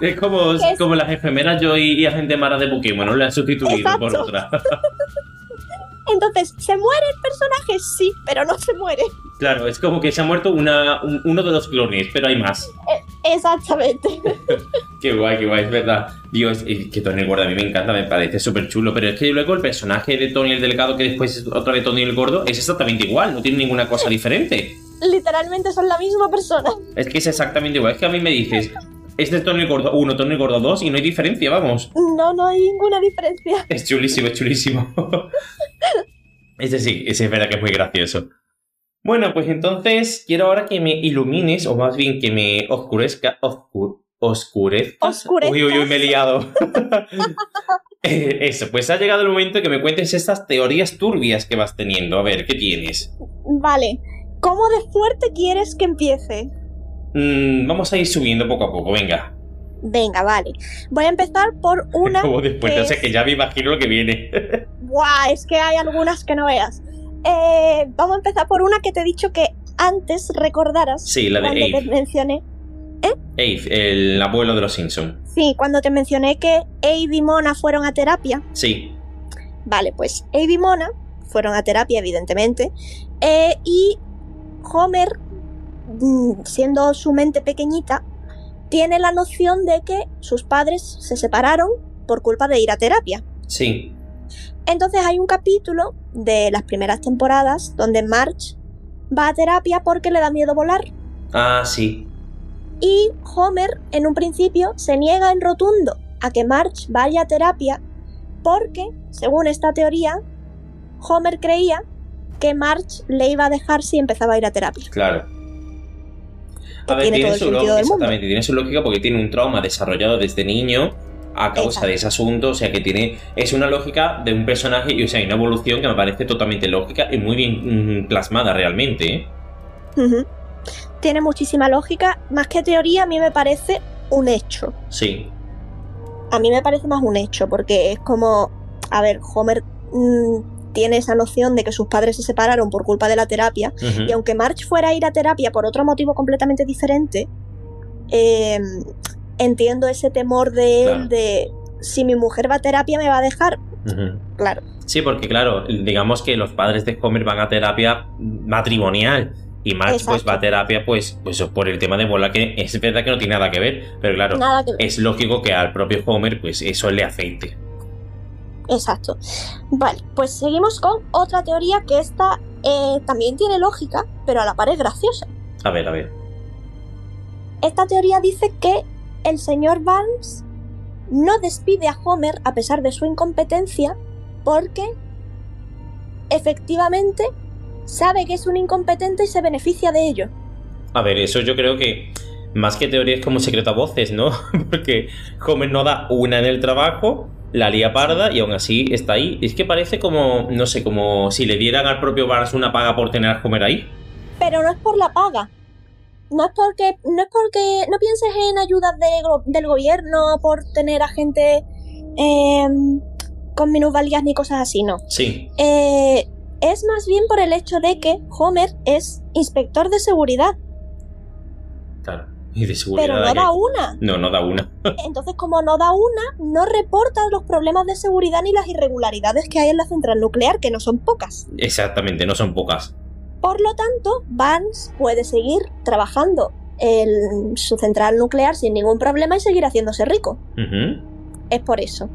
Es como, como las enfermeras Joy y agente Mara de Pokémon, ¿no? Le han sustituido por otra. Entonces, ¿se muere el personaje? Sí, pero no se muere. claro, es como que se ha muerto una, un- uno de los clones, pero hay más. Exactamente. Qué guay, qué guay, es verdad. Dios, es que Tony el Gordo a mí me encanta, me parece súper chulo. Pero es que luego el personaje de Tony el Delicado, que después es otra vez Tony el Gordo, es exactamente igual, no tiene ninguna cosa diferente. Literalmente son la misma persona. Es que es exactamente igual. Es que a mí me dices, este es Tony Gordo 1, Tony Gordo 2 y no hay diferencia, vamos. No, no hay ninguna diferencia. Es chulísimo, es chulísimo. ese sí, ese es verdad que es muy gracioso. Bueno, pues entonces quiero ahora que me ilumines, o más bien que me oscurezca. Oscur, ¿Oscurezcas? Oscurezcas. Uy, uy, uy, me he liado. Eh, Eso, pues ha llegado el momento que me cuentes estas teorías turbias que vas teniendo. A ver, ¿qué tienes? Vale. ¿Cómo de fuerte quieres que empiece? Mm, vamos a ir subiendo poco a poco, venga. Venga, vale. Voy a empezar por una. Como después, que es- que ya me imagino lo que viene. Buah, es que hay algunas que no veas. Eh, vamos a empezar por una que te he dicho que antes recordaras. Sí, la de cuando te mencioné. Abe, el abuelo de los Simpson. Sí, cuando te mencioné que Abe y Mona fueron a terapia. Sí, Vale, pues Abe y Mona fueron a terapia, evidentemente. eh, y Homer, mm, siendo su mente pequeñita, tiene la noción de que sus padres se separaron por culpa de ir a terapia. sí. Entonces hay un capítulo de las primeras temporadas donde Marge va a terapia porque le da miedo volar. Ah, sí. Y Homer, en un principio, se niega en rotundo a que Marge vaya a terapia porque, según esta teoría, Homer creía que Marge le iba a dejar si empezaba a ir a terapia. Claro. A ver, tiene tiene, su lógica, exactamente, tiene su lógica porque tiene un trauma desarrollado desde niño a causa de ese asunto, o sea que tiene es una lógica de un personaje y o sea, hay una evolución que me parece totalmente lógica y muy bien mm, plasmada realmente, ¿eh? Tiene muchísima lógica. Más que teoría, a mí me parece un hecho. Sí, A mí me parece más un hecho, porque es como, a ver, Homer mm, tiene esa noción de que sus padres se separaron por culpa de la terapia, y aunque Marge fuera a ir a terapia por otro motivo completamente diferente, eh, entiendo ese temor de él Claro. de si mi mujer va a terapia me va a dejar. Claro, Sí, porque claro, digamos que los padres de Homer van a terapia matrimonial y Marge pues va a terapia pues, pues por el tema de bola que es verdad que no tiene nada que ver, pero claro, ver. es lógico que al propio Homer pues eso le afecte. Exacto. Vale, pues seguimos con otra teoría que esta eh, también tiene lógica, pero a la par es graciosa. A ver, a ver. Esta teoría dice que el señor Barnes no despide a Homer a pesar de su incompetencia porque efectivamente sabe que es un incompetente y se beneficia de ello. A ver, eso yo creo que más que teoría es como secreto a voces, ¿no? Porque Homer no da una en el trabajo, la lía parda y aún así está ahí. Es que parece como, no sé, como si le dieran al propio Barnes una paga por tener a Homer ahí. Pero no es por la paga. No es porque no es porque no pienses en ayudas de del gobierno por tener a gente eh, con minusvalías ni cosas así, no. Sí, Eh, es más bien por el hecho de que Homer es inspector de seguridad, claro. Y de seguridad. pero no que- da una. No, no da una. Entonces, como no da una, no reporta los problemas de seguridad ni las irregularidades que hay en la central nuclear, que no son pocas. Exactamente, no son pocas. Por lo tanto, Barnes puede seguir trabajando en su central nuclear sin ningún problema y seguir haciéndose rico. Es por eso.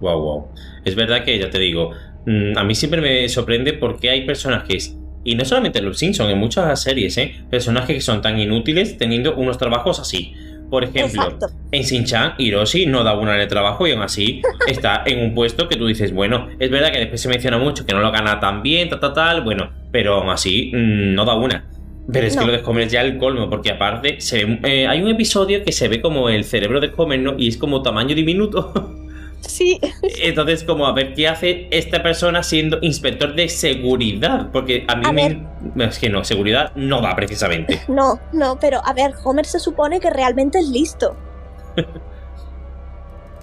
Wow, wow. Es verdad que ya te digo, mm, a mí siempre me sorprende porque hay personajes, y no solamente en los Simpsons, en muchas series, ¿eh? personajes que son tan inútiles teniendo unos trabajos así. Por ejemplo, Exacto. en Shin-Chan, Hiroshi no da una en el trabajo y aún así está en un puesto que tú dices, bueno, es verdad que después se menciona mucho que no lo gana tan bien, tal, tal, tal, bueno, pero aún así mm, no da una. Pero es que lo de Homer es ya el colmo, porque aparte se ve, eh, hay un episodio que se ve como el cerebro de Homer, ¿no? Y es como tamaño diminuto. Sí, Entonces, como a ver qué hace esta persona siendo inspector de seguridad. Porque a mí A me. Es que no, seguridad no da precisamente. no, no, pero a ver, Homer se supone que realmente es listo.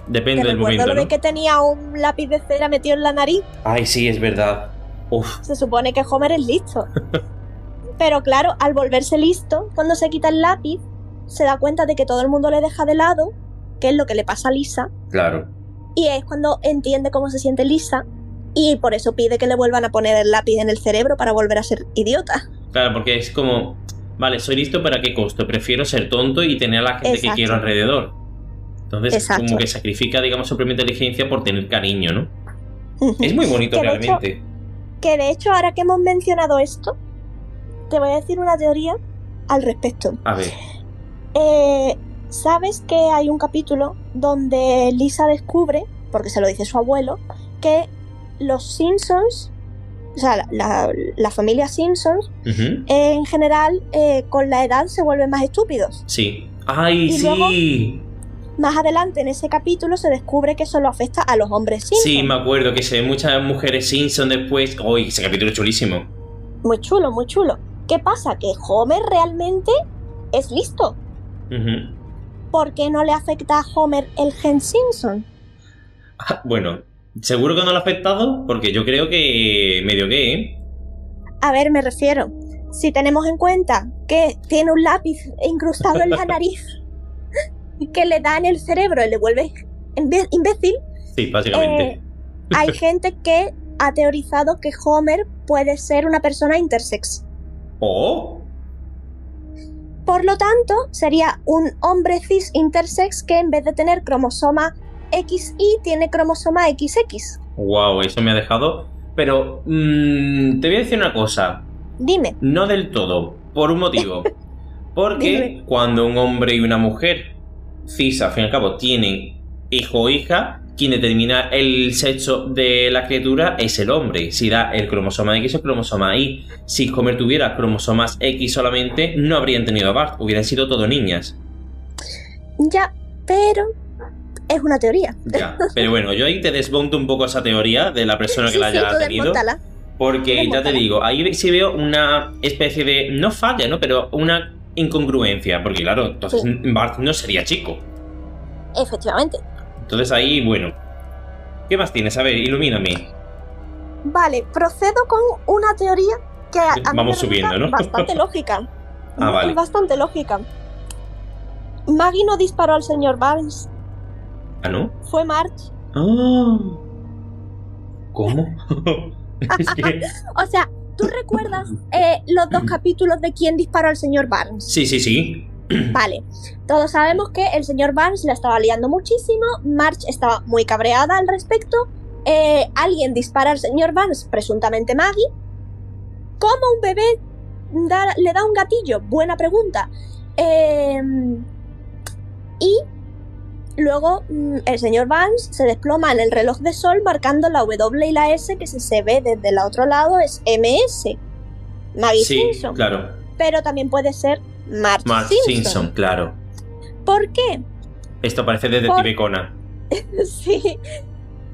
Depende Te del momento, lo de ¿no? que tenía un lápiz de cera metido en la nariz. Ay, sí, es verdad. Uf, Se supone que Homer es listo. Pero claro, al volverse listo, cuando se quita el lápiz, se da cuenta de que todo el mundo le deja de lado, que es lo que le pasa a Lisa, claro. Y es cuando entiende cómo se siente Lisa, y por eso pide que le vuelvan a poner el lápiz en el cerebro para volver a ser idiota. Claro, porque es como, vale, soy listo, pero ¿a qué costo? Prefiero ser tonto y tener a la gente que quiero alrededor. Entonces, Exacto. como que sacrifica, digamos, su propia inteligencia por tener cariño, ¿no? Es muy bonito Que de hecho- realmente. Que de hecho, ahora que hemos mencionado esto, te voy a decir una teoría al respecto. A ver, Eh, ¿Sabes que hay un capítulo donde Lisa descubre, porque se lo dice su abuelo, que los Simpsons, o sea, la, la- la familia Simpsons, eh, en general, eh, con la edad se vuelven más estúpidos? sí. ¡Ay, Y sí! Más adelante en ese capítulo se descubre que solo afecta a los hombres Simpsons. Sí, me acuerdo que se ven muchas mujeres Simpson después. ¡Uy, ese capítulo es chulísimo! Muy chulo, muy chulo. ¿Qué pasa? Que Homer realmente es listo. ¿Por qué no le afecta a Homer el gen Simpson? Ah, Bueno, seguro que no lo ha afectado, porque yo creo que medio que, ¿eh? A ver, me refiero. Si tenemos en cuenta que tiene un lápiz incrustado en la nariz que le da en el cerebro y le vuelve imbécil, Sí, básicamente. eh, hay gente que ha teorizado que Homer puede ser una persona intersex. ¡Oh! Por lo tanto, sería un hombre cis intersex que en vez de tener cromosoma XY tiene cromosoma XX. ¡Wow! Eso me ha dejado. Pero mm, te voy a decir una cosa. Dime, No del todo, por un motivo. Porque Dime. cuando un hombre y una mujer cis, al fin y al cabo, tienen hijo o hija, quien determina el sexo de la criatura es el hombre. Si da el cromosoma X o el cromosoma Y. Si Homer tuviera cromosomas X solamente, no habrían tenido a Bart, hubieran sido todo niñas. ya, pero es una teoría. Ya. Pero bueno, yo ahí te desmonto un poco esa teoría de la persona que Sí, la haya tenido. Porque ya te digo, ahí sí veo una especie de. No falla, ¿no? Pero una incongruencia. Porque claro, entonces Sí. Bart no sería chico. Efectivamente. Entonces ahí, bueno. ¿Qué más tienes? A ver, ilumíname. Vale, procedo con una teoría que a, a mí Vamos me subiendo, ¿no? bastante lógica. Ah, vale. Bastante lógica. Maggie no disparó al señor Barnes, ¿Ah, no? fue Marge. Ah. ¿Cómo? es que. O sea, ¿tú recuerdas eh, los dos capítulos de quién disparó al señor Barnes? Sí, sí, sí. Vale, todos sabemos que el señor Barnes la estaba liando muchísimo, Marge estaba muy cabreada al respecto, eh, alguien dispara al señor Barnes, presuntamente Maggie. ¿Cómo un bebé da- le da un gatillo? Buena pregunta. Eh, y luego mm, el señor Barnes se desploma en el reloj de sol marcando la W y la S que si se ve desde el otro lado es MS. Maggie Sí, Simpson. claro. Pero también puede ser Marge, Mark Simpson. Simpson, claro. ¿Por qué? Esto parece Detective Conan. Sí,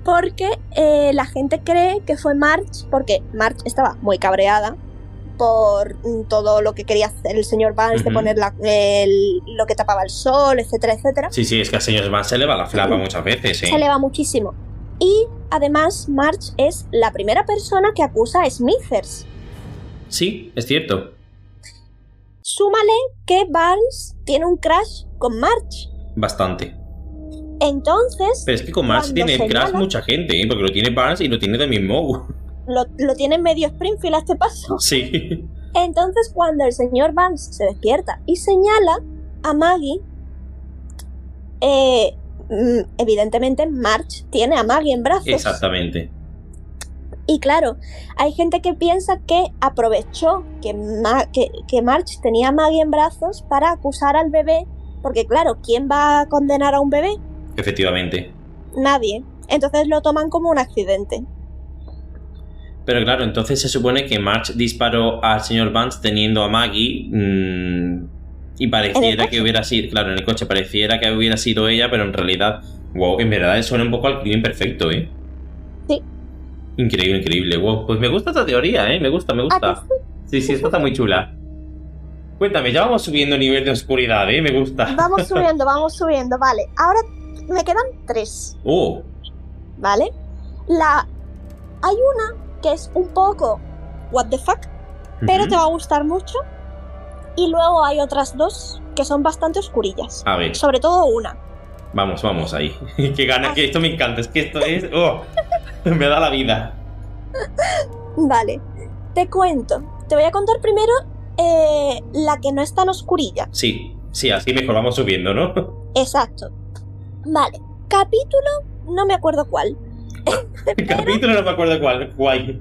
porque eh, la gente cree que fue Marge, porque Marge estaba muy cabreada por mm, todo lo que quería hacer el señor Barnes de poner la- el- lo que tapaba el sol, etcétera, etcétera. Sí, sí, es que al señor Van se le va la flapa muchas veces, Se ¿eh? eleva muchísimo. Y además, Marge es la primera persona que acusa a Smithers. Sí, es cierto. Súmale que Barnes tiene un crash con Marge. Bastante. Entonces, Pero es que con Cuando tiene Crash señala- mucha gente, ¿eh? porque lo tiene Barnes y lo tiene también Moe. lo, lo tiene medio Springfield a este paso. Sí. Entonces, cuando el señor Vance se despierta y señala a Maggie, eh, mm, evidentemente Marge tiene a Maggie en brazos. Exactamente. Y claro, hay gente que piensa que aprovechó que, Ma- que, que Marge tenía a Maggie en brazos para acusar al bebé, porque claro, ¿quién va a condenar a un bebé? Efectivamente. Nadie. Entonces lo toman como un accidente. Pero claro, entonces se supone que March disparó al señor Vance teniendo a Maggie mm, y pareciera que hubiera sido, claro, en el coche pareciera que hubiera sido ella, pero en realidad, wow, en verdad suena un poco al crimen perfecto, ¿eh? Sí. Increíble, increíble, wow. Pues me gusta esta teoría, ¿eh? Me gusta, me ¿A gusta. que Sí, sí, esta está muy chula. Cuéntame, ya vamos subiendo nivel de oscuridad, ¿eh? Me gusta. Vamos subiendo, vamos subiendo. Vale, ahora me quedan tres, Uh, ¿vale? La hay una que es un poco what the fuck, pero te va a gustar mucho. Y luego hay otras dos que son bastante oscurillas. A ver, Sobre todo una. Vamos, vamos ahí. que gana, que esto me encanta. Es que esto es. Oh, me da la vida. Vale, te cuento. Te voy a contar primero eh, la que no es tan oscurilla. Sí, sí, así mejor vamos subiendo, ¿no? Exacto. Vale, capítulo, no me acuerdo cuál. El capítulo no me acuerdo cuál. Guay.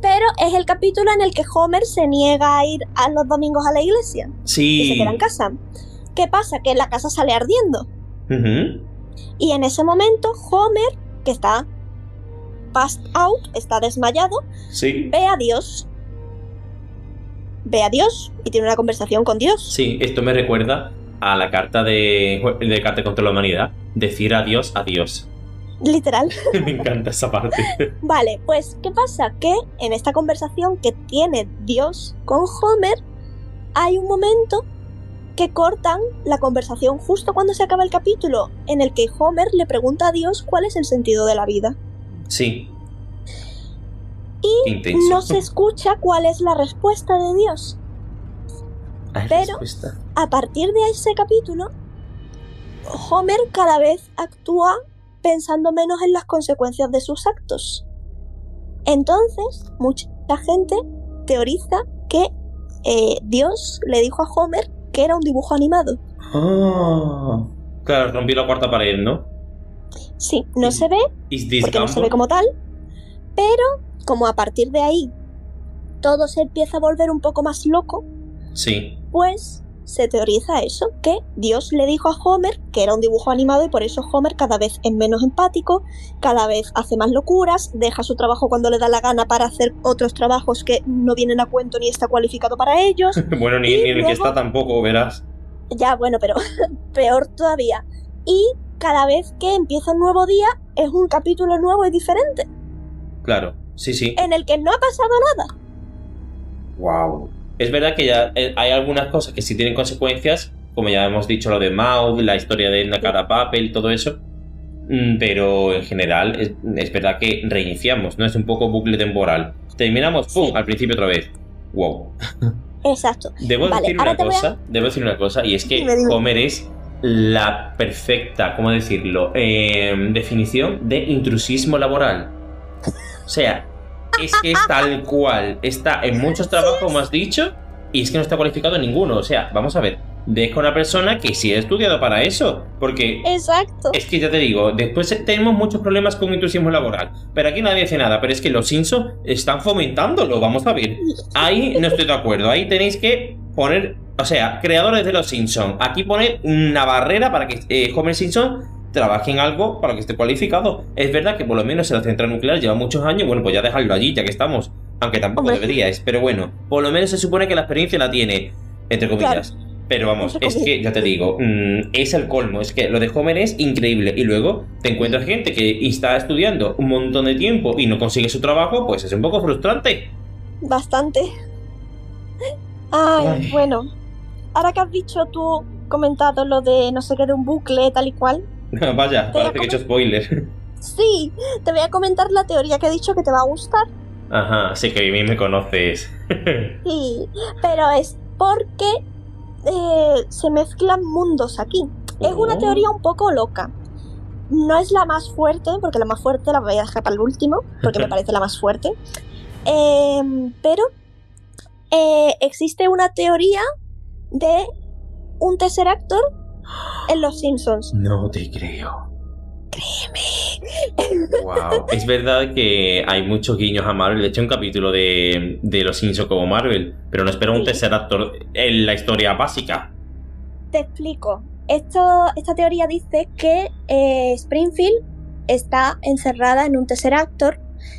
Pero es el capítulo en el que Homer se niega a ir a los domingos a la iglesia y se Sí. queda en casa. ¿Qué pasa? Que la casa sale ardiendo. Y en ese momento Homer, que está passed out, está desmayado, Sí. ve a Dios. Ve a Dios y tiene una conversación con Dios. Sí, esto me recuerda a la carta de, de Carta contra la Humanidad. Decir adiós, adiós. Literal. me encanta esa parte. Vale, pues ¿qué pasa? Que en esta conversación que tiene Dios con Homer, hay un momento que cortan la conversación justo cuando se acaba el capítulo, en el que Homer le pregunta a Dios cuál es el sentido de la vida. Sí. Y intenso. no se escucha cuál es la respuesta de Dios. Hay pero- respuesta. A partir de ese capítulo, Homer cada vez actúa pensando menos en las consecuencias de sus actos. Entonces, mucha gente teoriza que eh, Dios le dijo a Homer que era un dibujo animado. Ah. Claro, rompió la cuarta pared, ¿no? Sí, no se ve porque no se ve como tal, pero como a partir de ahí todo se empieza a volver un poco más loco, Sí. pues se teoriza eso, que Dios le dijo a Homer que era un dibujo animado y por eso Homer cada vez es menos empático, cada vez hace más locuras, deja su trabajo cuando le da la gana para hacer otros trabajos que no vienen a cuento ni está cualificado para ellos. Bueno, ni, ni el que está tampoco, verás. ya, bueno, pero peor todavía. Y cada vez que empieza un nuevo día es un capítulo nuevo y diferente, Claro, sí, sí. en el que no ha pasado nada. Wow. Es verdad que ya eh, hay algunas cosas que sí tienen consecuencias, como ya hemos dicho lo de Maud, la historia de Nakara Papel, todo eso. Mm, Pero en general es, es verdad que reiniciamos, ¿no? Es un poco bucle temporal. Terminamos, ¡pum! Sí. al principio otra vez. Wow. Exacto. Debo Vale, decir una a- cosa, debo decir una cosa, y es que Dime, dime. Homer es la perfecta, ¿cómo decirlo? Eh, definición de intrusismo laboral. O sea, es que es tal cual. Está en muchos trabajos, como has dicho, y es que no está cualificado en ninguno. O sea, vamos a ver, deja una persona que sí ha estudiado para eso. Porque Exacto. es que ya te digo, después tenemos muchos problemas con intrusismo laboral. Pero aquí nadie dice nada. Pero es que los Simpsons están fomentándolo. Vamos a ver. Ahí no estoy de acuerdo. Ahí tenéis que poner. O sea, creadores de los Simpsons. Aquí poner una barrera para que eh, Homer Simpson trabaje en algo para que esté cualificado. Es verdad que por lo menos en la central nuclear lleva muchos años. Bueno, pues ya dejarlo allí, ya que estamos. Aunque tampoco Hombre. deberíais. Pero bueno, por lo menos se supone que la experiencia la tiene. Entre comillas. Pero vamos, es que ya te digo, mm, es el colmo. Es que lo de Homer es increíble. Y luego te encuentras gente que está estudiando un montón de tiempo y no consigue su trabajo, pues es un poco frustrante. Bastante. Ay, Ay. bueno. Ahora que has dicho tú, comentado lo de no sé qué de un bucle, tal y cual. Vaya, a parece que he hecho spoiler. Sí, te voy a comentar la teoría que he dicho que te va a gustar. Ajá, sé que bien me conoces. Sí, pero es porque eh, se mezclan mundos aquí. Es una Oh. teoría un poco loca. No es la más fuerte, porque la más fuerte la voy a dejar para el último, porque me parece la más fuerte. Em, pero eh, existe una teoría de un tercer actor en Los Simpsons. No te creo. Wow. Es verdad que hay muchos guiños a Marvel. De hecho, un capítulo de, de Los Simpsons como Marvel. Pero no espero un tercer actor en la historia básica. Te explico. Esto, esta teoría dice que eh, Springfield está encerrada en un tercer actor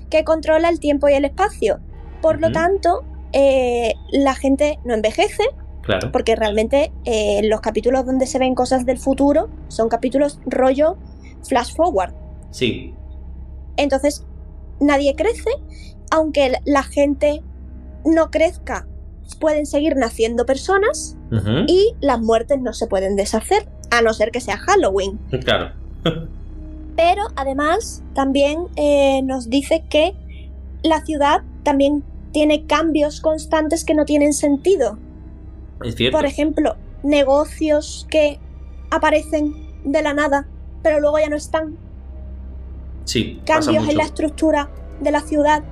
que controla el tiempo y el espacio. Por lo tanto, eh, la gente no envejece, Claro. porque realmente eh, los capítulos donde se ven cosas del futuro son capítulos rollo flash forward. Sí. Entonces, nadie crece, aunque la gente no crezca, pueden seguir naciendo personas y las muertes no se pueden deshacer, a no ser que sea Halloween. Claro. Pero además también eh, nos dice que la ciudad también tiene cambios constantes que no tienen sentido. Es cierto. Por ejemplo, negocios que aparecen de la nada, pero luego ya no están. sí, pasa Cambios en la estructura de la ciudad.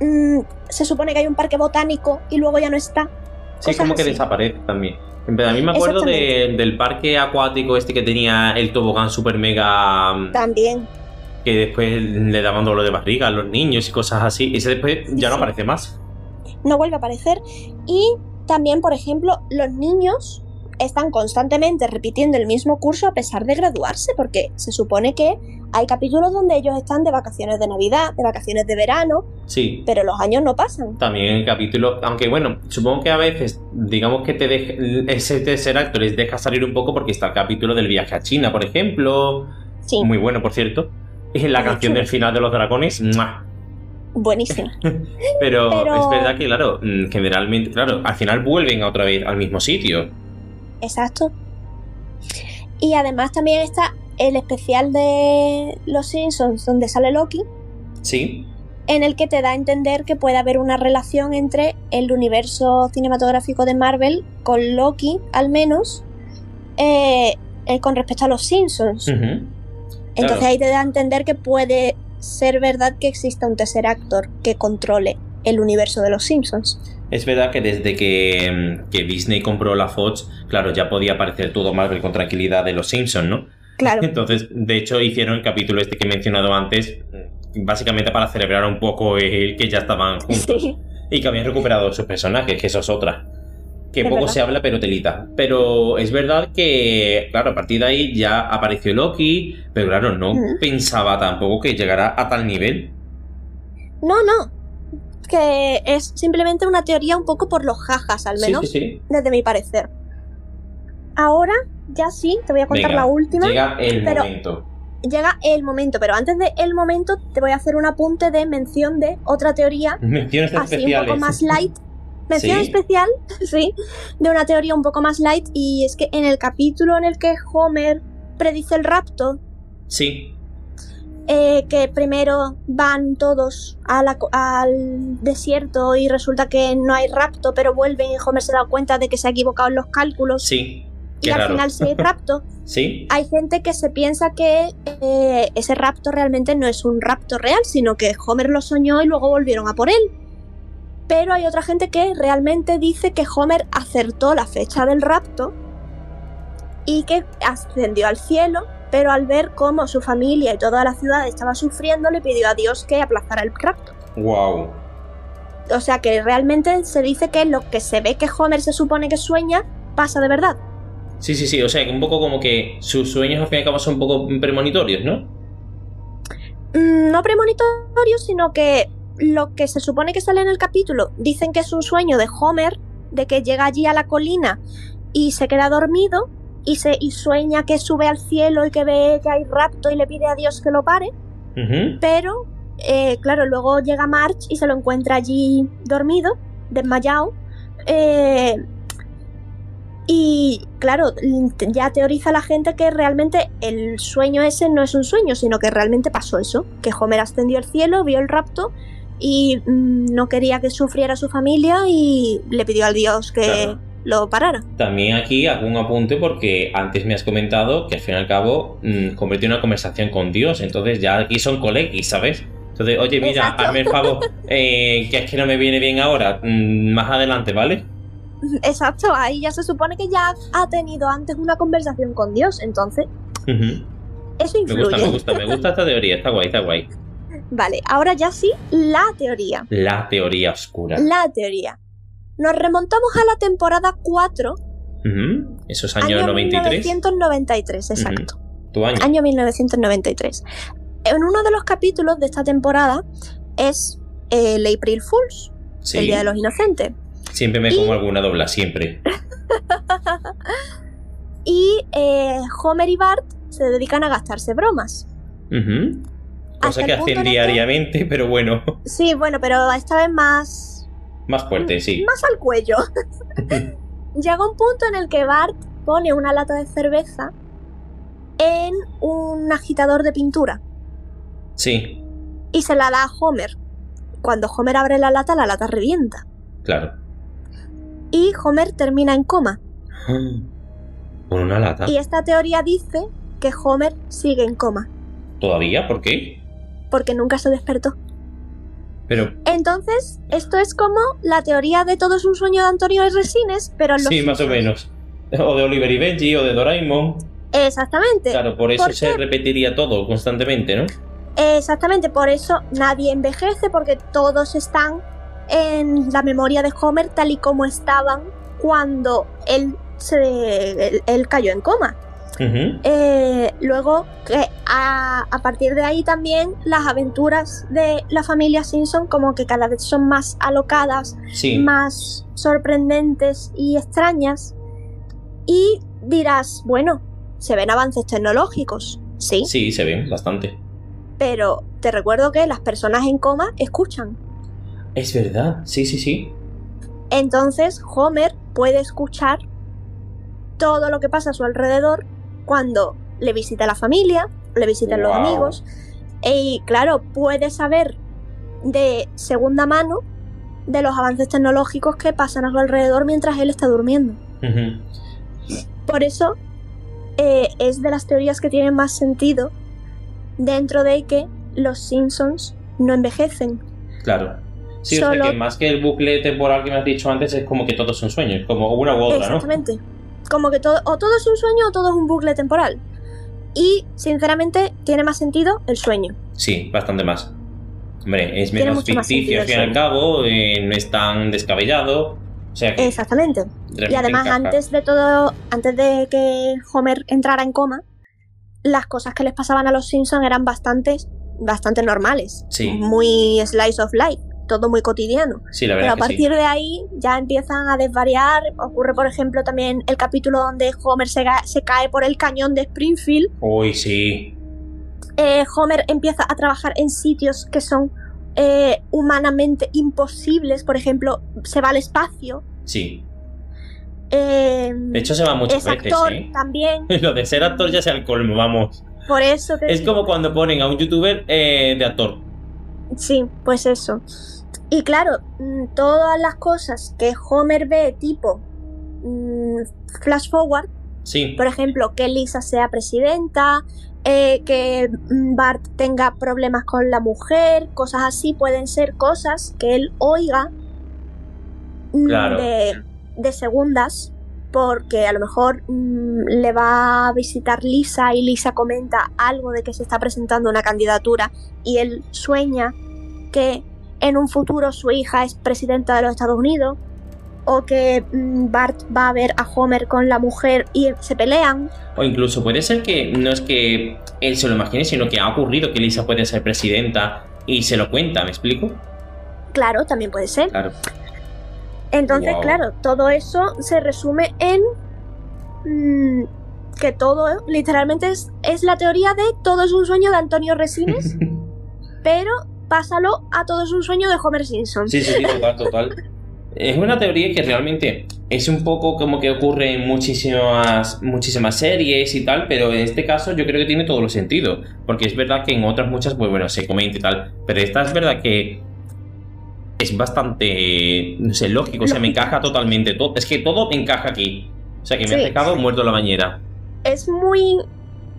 Mm, se supone que hay un parque botánico y luego ya no está. Sí, cosas como que así. desaparece también. A mí me acuerdo de- del parque acuático este que tenía el tobogán super mega mm, También. que después le daban dolor de barriga a los niños y cosas así. Ese después ya no aparece más. no vuelve a aparecer. Y también, por ejemplo, los niños están constantemente repitiendo el mismo curso a pesar de graduarse, porque se supone que hay capítulos donde ellos están de vacaciones de Navidad, de vacaciones de verano, Sí. pero los años no pasan. También el capítulo, aunque bueno, supongo que a veces, digamos que te deje, ese tercer acto les deja salir un poco porque está el capítulo del viaje a China, por ejemplo. Sí, Muy bueno, por cierto. Y la Muy canción chulo. del final de los dragones, ¡mua! Buenísimo. Pero, Pero- es verdad que, claro, mm, generalmente, claro, al final vuelven otra vez al mismo sitio. Exacto. Y además también está el especial de Los Simpsons donde sale Loki, Sí, en el que te da a entender que puede haber una relación entre el universo cinematográfico de Marvel con Loki, al menos, eh, eh, con respecto a los Simpsons. Entonces claro. ahí te da a entender que puede ser verdad que exista un tercer actor que controle el universo de los Simpsons. Es verdad que desde que, mm, que Disney compró la Fox, claro, ya podía aparecer todo Marvel con tranquilidad de los Simpsons, ¿no? Claro, Entonces, de hecho, hicieron el capítulo este que he mencionado antes, mm, básicamente para celebrar un poco el que ya estaban juntos sí, y que habían recuperado sus personajes, que eso es otra. Que poco verdad. se habla, pero telita. Pero es verdad que, claro, a partir de ahí ya apareció Loki, pero claro, no pensaba tampoco que llegara a tal nivel. No, no. Que es simplemente una teoría un poco por los jajas, al menos, sí, sí. desde mi parecer. Ahora, ya sí, te voy a contar Venga, la última. Llega el pero- momento. Llega el momento, pero antes de el momento te voy a hacer un apunte de mención de otra teoría, Menciones así un especiales. poco más light. Mención ¿Sí? especial, sí, de una teoría un poco más light y es que en el capítulo en el que Homer predice el rapto, Sí, eh, que primero van todos a la co- al desierto y resulta que no hay rapto, pero vuelven y Homer se da cuenta de que se ha equivocado en los cálculos sí. y al final sí hay rapto. Sí, Hay gente que se piensa que eh, ese rapto realmente no es un rapto real, sino que Homer lo soñó y luego volvieron a por él. Pero hay otra gente que realmente dice que Homer acertó la fecha del rapto y que ascendió al cielo, pero al ver cómo su familia y toda la ciudad estaba sufriendo, le pidió a Dios que aplazara el rapto. wow. O sea que realmente se dice que lo que se ve que Homer se supone que sueña pasa de verdad. Sí, sí, sí. O sea, que un poco como que sus sueños al fin y al cabo son un poco premonitorios, ¿no? Mm, no premonitorio, sino que lo que se supone que sale en el capítulo dicen que es un sueño de Homer, de que llega allí a la colina y se queda dormido y, se, y sueña que sube al cielo y que ve que hay rapto y le pide a Dios que lo pare, pero eh, claro, luego llega March y se lo encuentra allí dormido, desmayado. eh, y claro, ya teoriza la gente que realmente el sueño ese no es un sueño, sino que realmente pasó eso, que Homer ascendió al cielo, vio el rapto y mm, no quería que sufriera su familia y le pidió al Dios que Claro. lo parara. También aquí hago un apunte porque antes me has comentado que al fin y al cabo mm, convertí una conversación con Dios. Entonces ya aquí son colegis, ¿sabes? Entonces, oye, mira, Exacto. hazme el favor, eh, que es que no me viene bien ahora. mm, más adelante, ¿vale? Exacto, ahí ya se supone que ya ha tenido antes una conversación con Dios, entonces eso Me influye. gusta, me gusta, me gusta esta teoría. Está guay, está guay. Vale, ahora ya sí, la teoría. La teoría oscura. La teoría. Nos remontamos a la temporada 4, Ujú. Esos años año 93. 1993, exacto. Tu año. Año 1993. En uno de los capítulos de esta temporada es el April Fools, Sí. el Día de los Inocentes. Siempre me Y- como alguna dobla, siempre. Y eh, Homer y Bart se dedican a gastarse bromas. Hasta Cosa el que punto hacen que- diariamente, pero bueno, Sí, bueno, pero esta vez más, más fuerte, sí. más al cuello. Llega un punto en el que Bart pone una lata de cerveza en un agitador de pintura Sí, y se la da a Homer. Cuando Homer abre la lata, la lata revienta. claro. Y Homer termina en coma. Con una lata. Y esta teoría dice que Homer sigue en coma, ¿Todavía? ¿Por qué? Porque nunca se despertó. Pero Entonces, esto es como la teoría de todo es un sueño de Antonio y Resines, pero en los sí, más o menos. O de Oliver y Benji o de Doraemon. Exactamente. Claro, por eso ¿Por se repetiría todo constantemente, ¿no? Exactamente, por eso nadie envejece, porque todos están en la memoria de Homer tal y como estaban cuando él, se, él, él cayó en coma. Eh, luego, que a, a partir de ahí también las aventuras de la familia Simpson como que cada vez son más alocadas, Sí. más sorprendentes y extrañas. Y dirás, bueno, se ven avances tecnológicos, sí, Sí, se ven bastante. pero te recuerdo que las personas en coma escuchan. Es verdad, sí, sí, sí. Entonces Homer puede escuchar todo lo que pasa a su alrededor cuando le visita la familia, le visitan los amigos. Y claro, puede saber de segunda mano de los avances tecnológicos que pasan a su alrededor mientras él está durmiendo. Por eso eh, es de las teorías que tienen más sentido dentro de que los Simpsons no envejecen. Claro. Sí, o sea Solo- que más que el bucle temporal que me has dicho antes, es como que todo es un sueño, es como una u otra, ¿no? Exactamente. Como que todo, o todo es un sueño o todo es un bucle temporal. Y, sinceramente, tiene más sentido el sueño. Sí, bastante más. Hombre, es menos ficticio al fin y al cabo, eh, no es tan descabellado. O sea que Exactamente. Y además, encaja. antes de todo, antes de que Homer entrara en coma, las cosas que les pasaban a los Simpsons eran bastante, bastante normales. Sí. Muy slice of life, todo muy cotidiano. Sí, la Pero verdad a que partir de ahí ya empiezan a desvariar. Ocurre, por ejemplo, también el capítulo donde Homer se, cae por el cañón de Springfield. sí. Uy, sí. Eh, Homer empieza a trabajar en sitios que son eh, humanamente imposibles. Por ejemplo, se va al espacio. Sí. Eh, De hecho, se va muchas es veces, actor ¿eh? también. Lo de ser actor ya sea el colmo, vamos. Por eso te Es digo. como cuando ponen a un youtuber eh, de actor. Sí, pues eso. Y claro, mm, todas las cosas que Homer ve, tipo mm, flash forward, Sí. por ejemplo, que Lisa sea presidenta, eh, que mm, Bart tenga problemas con la mujer, cosas así, pueden ser cosas que él oiga Claro. de, de segundas, porque a lo mejor mm, le va a visitar Lisa y Lisa comenta algo de que se está presentando una candidatura y él sueña que en un futuro su hija es presidenta de los Estados Unidos. O que mm, Bart va a ver a Homer con la mujer y se pelean. O incluso puede ser que no es que él se lo imagine, sino que ha ocurrido que Lisa puede ser presidenta y se lo cuenta, ¿me explico? Claro, también puede ser. Claro. Entonces, Wow. claro, todo eso se resume en mm, que todo, literalmente, es, es la teoría de todo es un sueño de Antonio Resines, pero pásalo a todo es un sueño de Homer Simpson. Sí, sí, sí, total, total. Es una teoría que realmente es un poco como que ocurre en muchísimas, muchísimas series y tal, pero en este caso yo creo que tiene todo el sentido. Porque es verdad que en otras muchas, pues bueno, se comenta y tal. Pero esta es verdad que es bastante, no sé, lógico. O sea, me encaja totalmente todo. Es que todo encaja aquí. O sea, que me Sí. ha dejado muerto la bañera. Es muy.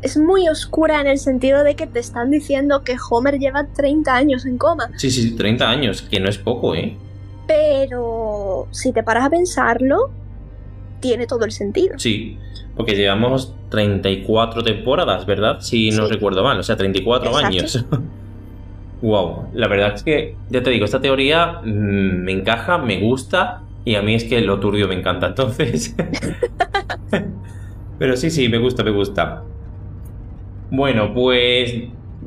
Es muy oscura en el sentido de que te están diciendo que Homer lleva 30 años en coma. Sí, sí, 30 años, que no es poco, ¿eh? Pero si te paras a pensarlo, tiene todo el sentido. Sí, porque llevamos 34 temporadas, ¿verdad? Si no Sí. recuerdo mal, o sea, 34 Exacto. años. wow, la verdad es que, ya te digo, esta teoría mm, me encaja, me gusta y a mí es que lo turbio me encanta, entonces... Pero sí, sí, me gusta, me gusta. Bueno, pues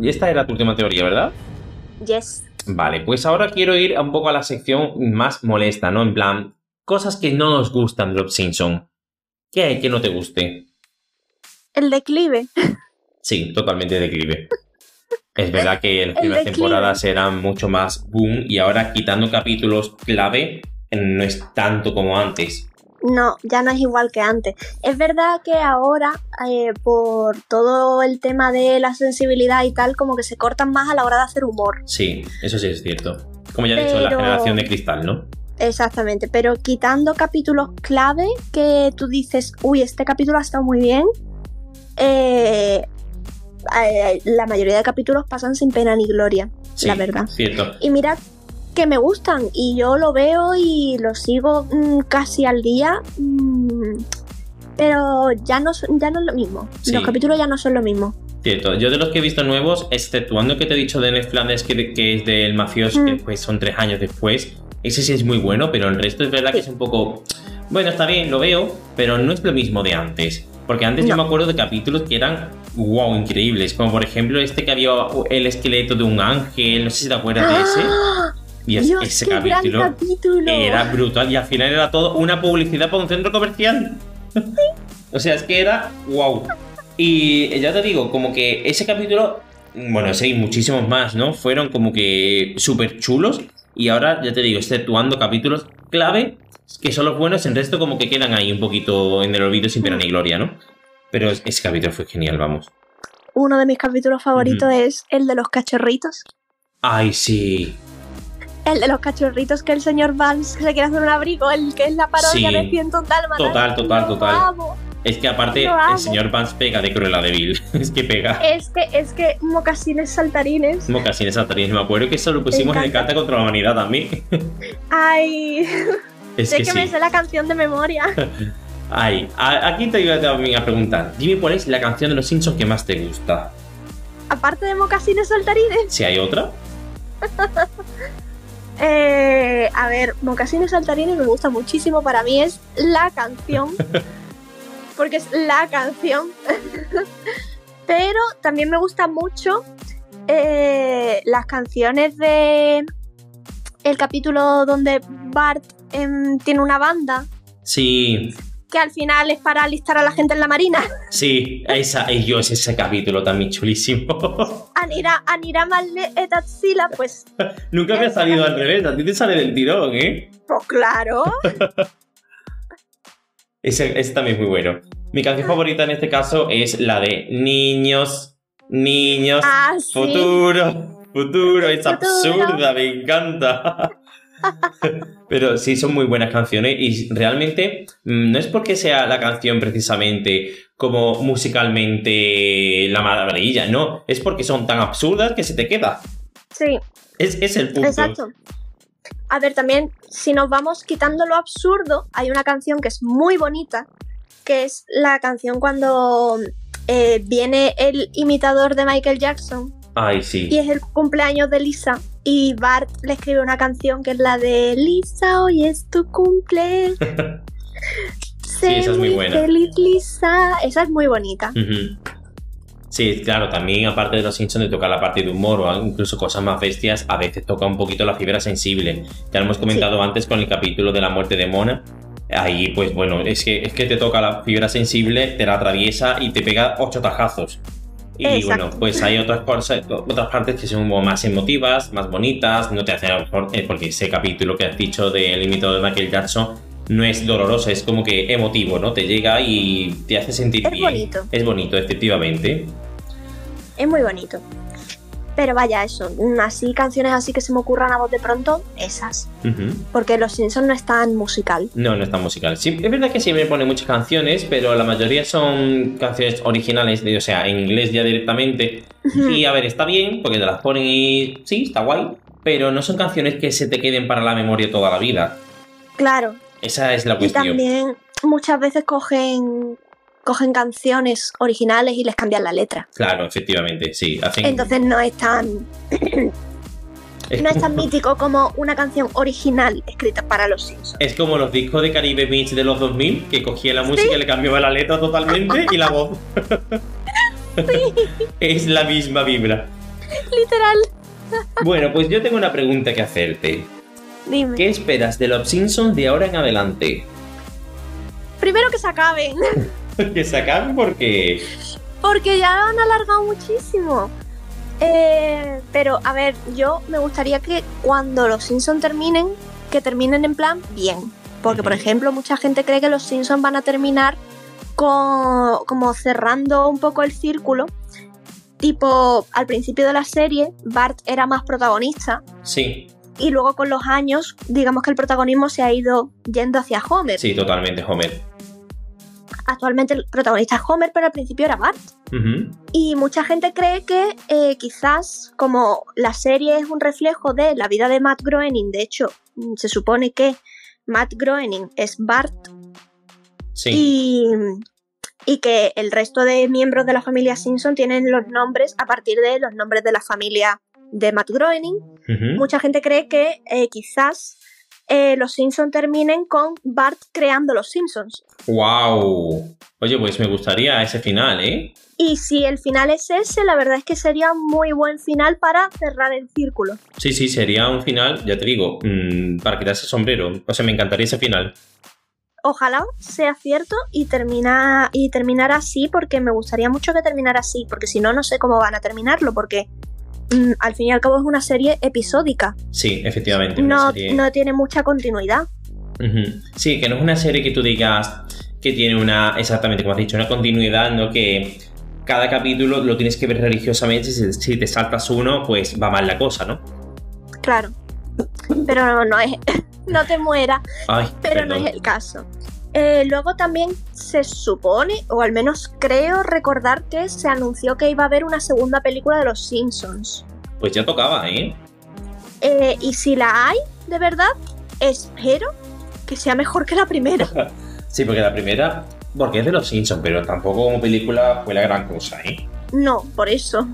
esta era tu última teoría, ¿verdad? Yes. Vale, pues ahora quiero ir un poco a la sección más molesta, ¿no? En plan, cosas que no nos gustan de los Simpson. ¿Qué hay que no te guste? El declive. Sí, totalmente declive. Es verdad que las primeras temporadas eran mucho más boom y ahora quitando capítulos clave no es tanto como antes. No, ya no es igual que antes. Es verdad que ahora, eh, por todo el tema de la sensibilidad y tal, como que se cortan más a la hora de hacer humor. Sí, eso sí es cierto. Como ya he dicho, la generación de cristal, ¿no? Exactamente, pero quitando capítulos clave que tú dices, uy, este capítulo ha estado muy bien, eh, eh, la mayoría de capítulos pasan sin pena ni gloria, Sí, la verdad. Cierto. Y mirad que me gustan y yo lo veo y lo sigo mm, casi al día, mm, pero ya no, son- ya no es lo mismo. Sí. Los capítulos ya no son lo mismo. Cierto, yo de los que he visto nuevos, exceptuando que te he dicho de Ned Flanders, que, que es del mafioso, que Mm. pues son tres años después, ese sí es muy bueno, pero el resto es verdad que es un poco... Bueno, está bien, lo veo, pero no es lo mismo de antes. Porque antes yo me acuerdo de capítulos que eran, wow, increíbles. Como por ejemplo este que había el esqueleto de un ángel, no sé si te acuerdas de ese. Y es- Dios, ese qué capítulo gran capítulo. era brutal y al final era todo una publicidad para un centro comercial. o sea, es que era wow. Y ya te digo, como que ese capítulo, bueno, sí, muchísimos más, ¿no? Fueron como que súper chulos. Y ahora, ya te digo, exceptuando capítulos clave, que son los buenos, el resto como que quedan ahí un poquito en el olvido sin pena ni gloria, ¿no? Pero es- ese capítulo fue genial, vamos. Uno de mis capítulos favoritos es el de los cachorritos. Ay, sí. El de los cachorritos que el señor Vance se quiere hacer un abrigo, el que es la parodia Sí. de Ciento Dálmatas. Total, total, total. amo. Es que aparte, el señor Vance pega de Cruella de Vil. es que pega. Es que, es que mocasines saltarines. Mocasines saltarines, me acuerdo que eso lo pusimos en el. Carta contra la Humanidad también. Ay, es sé que, que, sí. me sé la canción de memoria. Ay, a- aquí te iba también a preguntar. Dime cuál es la canción de los Simpsons que más te gusta. Aparte de mocasines saltarines. Si hay otra. Eh, a ver, mocasines saltarines me gusta muchísimo. Para mí es la canción. porque es la canción. Pero también me gusta mucho eh, las canciones de el capítulo donde Bart em, tiene una banda Sí, que al final es para alistar a la gente en la marina. sí, esa, y yo, es ese capítulo también chulísimo. Anira, Anira Malne pues, Nunca me ha salido al revés, a ti te sale del tirón, ¿eh? pues claro. Ese, ese también es muy bueno. Mi canción favorita en este caso es la de Niños, Niños, Ah, sí. Futuro, futuro, es Futuro. absurda, me encanta. Pero sí, son muy buenas canciones y realmente mm, no es porque sea la canción precisamente como musicalmente la maravilla, no, es porque son tan absurdas que se te queda. Sí, Es, es el punto. exacto. A ver, también, si nos vamos quitando lo absurdo, hay una canción que es muy bonita, que es la canción cuando eh, viene el imitador de Michael Jackson Ay, sí. y es el cumpleaños de Lisa. Y Bart le escribe una canción que es la de Lisa, hoy es tu cumple. Sé esa es muy buena. Feliz Lisa. Esa es muy bonita. Sí, claro, también aparte de los Simpsons de tocar la parte de humor o incluso cosas más bestias, a veces toca un poquito la fibra sensible. Ya lo hemos comentado antes con el capítulo de la muerte de Mona. Ahí, pues bueno, es que, es que te toca la fibra sensible, te la atraviesa y te pega ocho tajazos. Y Exacto. bueno, pues hay otras cosas, otras partes que son más emotivas, más bonitas, no te hacen a lo mejor, eh, porque ese capítulo que has dicho del imitador de Michael Jackson no es doloroso, es como que emotivo, ¿no? Te llega y te hace sentir Es bien. bonito. Es bonito, efectivamente. Es muy bonito. Pero vaya, eso. Así, canciones así que se me ocurran a voz de pronto, esas. Porque Los Simpsons no es tan musical. No, no está musical. Sí, es verdad que siempre pone muchas canciones, pero la mayoría son canciones originales, de, o sea, en inglés ya directamente. Y a ver, está bien, porque te las ponen y sí, está guay, pero no son canciones que se te queden para la memoria toda la vida. Claro. Esa es la Y cuestión. también muchas veces cogen, cogen canciones originales y les cambian la letra. Claro, efectivamente, sí. Hacen, Entonces no es tan, no es tan mítico como una canción original escrita para Los Simpsons. es como los discos de Caribe Beach de los 2000, que cogía la música y le cambiaba la letra totalmente y la voz. es la misma vibra. Literal. Bueno, pues yo tengo una pregunta que hacerte. Dime. ¿Qué esperas de los Simpsons de ahora en adelante? Primero que se acaben. que se acaben porque... Porque ya han alargado muchísimo. Eh, pero, a ver, yo me gustaría que cuando los Simpsons terminen, que terminen en plan bien. Porque, por ejemplo, mucha gente cree que los Simpsons van a terminar con, como cerrando un poco el círculo. Tipo, al principio de la serie, Bart era más protagonista Sí, y luego con los años, digamos que el protagonismo se ha ido yendo hacia Homer. sí, totalmente, Homer. Actualmente el protagonista es Homer, pero al principio era Bart. Y mucha gente cree que eh, quizás como la serie es un reflejo de la vida de Matt Groening, de hecho mm, se supone que Matt Groening es Bart Sí, y, y que el resto de miembros de la familia Simpson tienen los nombres a partir de los nombres de la familia de Matt Groening. Mucha gente cree que eh, quizás eh, los Simpson terminen con Bart creando los Simpsons. ¡Wow! Oye, pues me gustaría ese final, ¿eh? Y si el final es ese, la verdad es que sería un muy buen final para cerrar el círculo. Sí, sí, sería un final, ya te digo, mm, para quitarse el sombrero. O sea, me encantaría ese final. Ojalá sea cierto y termina y terminar así porque me gustaría mucho que terminara así, porque si no no sé cómo van a terminarlo porque al fin y al cabo es una serie episódica, Sí, efectivamente. no, serie- no tiene mucha continuidad. Sí, que no es una serie que tú digas que tiene una, exactamente como has dicho, una continuidad, ¿no? Que cada capítulo lo tienes que ver religiosamente. Si, si te saltas uno, pues va mal la cosa, ¿no? Claro. Pero no, no es no te mueras, Ay, pero no es el caso. Eh, luego también se supone, o al menos creo recordar que se anunció que iba a haber una segunda película de Los Simpsons. Pues ya tocaba, ¿eh? Eh, y si la hay, de verdad, espero que sea mejor que la primera. Sí, porque la primera, porque es de los Simpsons, pero tampoco como película fue la gran cosa, ¿eh? No, por eso.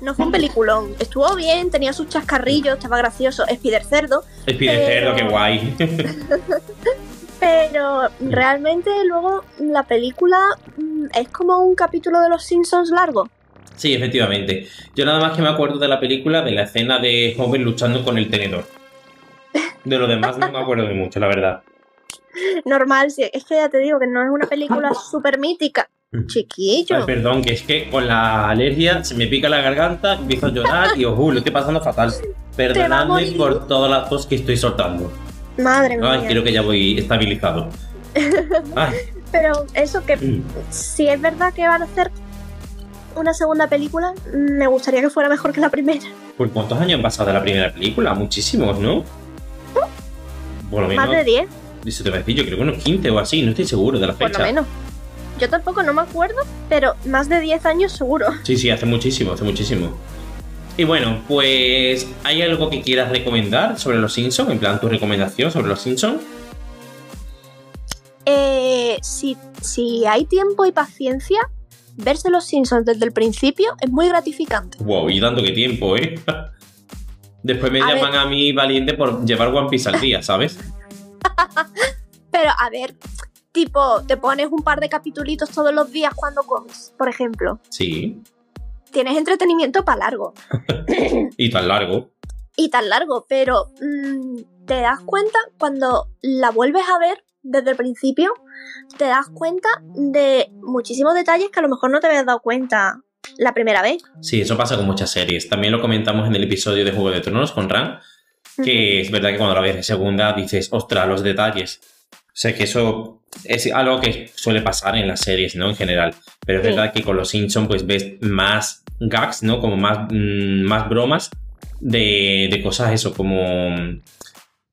No fue un peliculón. Estuvo bien, tenía sus chascarrillos, estaba gracioso. Spider Cerdo, Espide Pero- cerdo, qué guay. pero realmente luego la película mm, es como un capítulo de los Simpsons largo. sí, efectivamente. Yo nada más que me acuerdo de la película, de la escena de Homer luchando con el tenedor. De lo demás no me acuerdo de mucho, la verdad. Normal, sí, es que ya te digo que no es una película súper mítica. Ay, Chiquillo. perdón, que es que con la alergia se me pica la garganta, empiezo a llorar y ojo, lo estoy pasando fatal. Perdonadme por todas las tos que estoy soltando. Madre Ay, mía. creo que ya voy estabilizado. Ay, Pero eso que mm. si es verdad que van a hacer una segunda película, me gustaría que fuera mejor que la primera. ¿Por cuántos años han pasado de la primera película? Muchísimos, ¿no? Por lo menos, Más de 10, eso te voy a decir, yo creo que unos 15 o así, no estoy seguro de la por lo fecha. menos. Yo tampoco no me acuerdo, pero más de 10 años seguro. Sí, sí, hace muchísimo, hace muchísimo. Y bueno, pues, ¿hay algo que quieras recomendar sobre los Simpsons? En plan, tu recomendación sobre los Simpsons. Eh, si, si hay tiempo y paciencia, verse los Simpsons desde el principio es muy gratificante. Wow, y dando que tiempo, ¿eh? Después me A llaman a mí valiente por llevar One Piece al día, ¿sabes? Pero a ver, tipo, te pones un par de capitulitos todos los días cuando comes, por ejemplo. Sí. Tienes entretenimiento para largo. Y tan largo. y tan largo, pero mm, te das cuenta cuando la vuelves a ver desde el principio, te das cuenta de muchísimos detalles que a lo mejor no te habías dado cuenta la primera vez. Sí, eso pasa con muchas series. También lo comentamos en el episodio de Juego de Tronos con Ran, que es verdad que cuando la ves de segunda dices, ostras, los detalles. O sea que eso es algo que suele pasar en las series, ¿no? En general. Pero es Sí. verdad que con los Simpsons pues ves más gags, ¿no? Como más, mm, más bromas de, de cosas eso, como...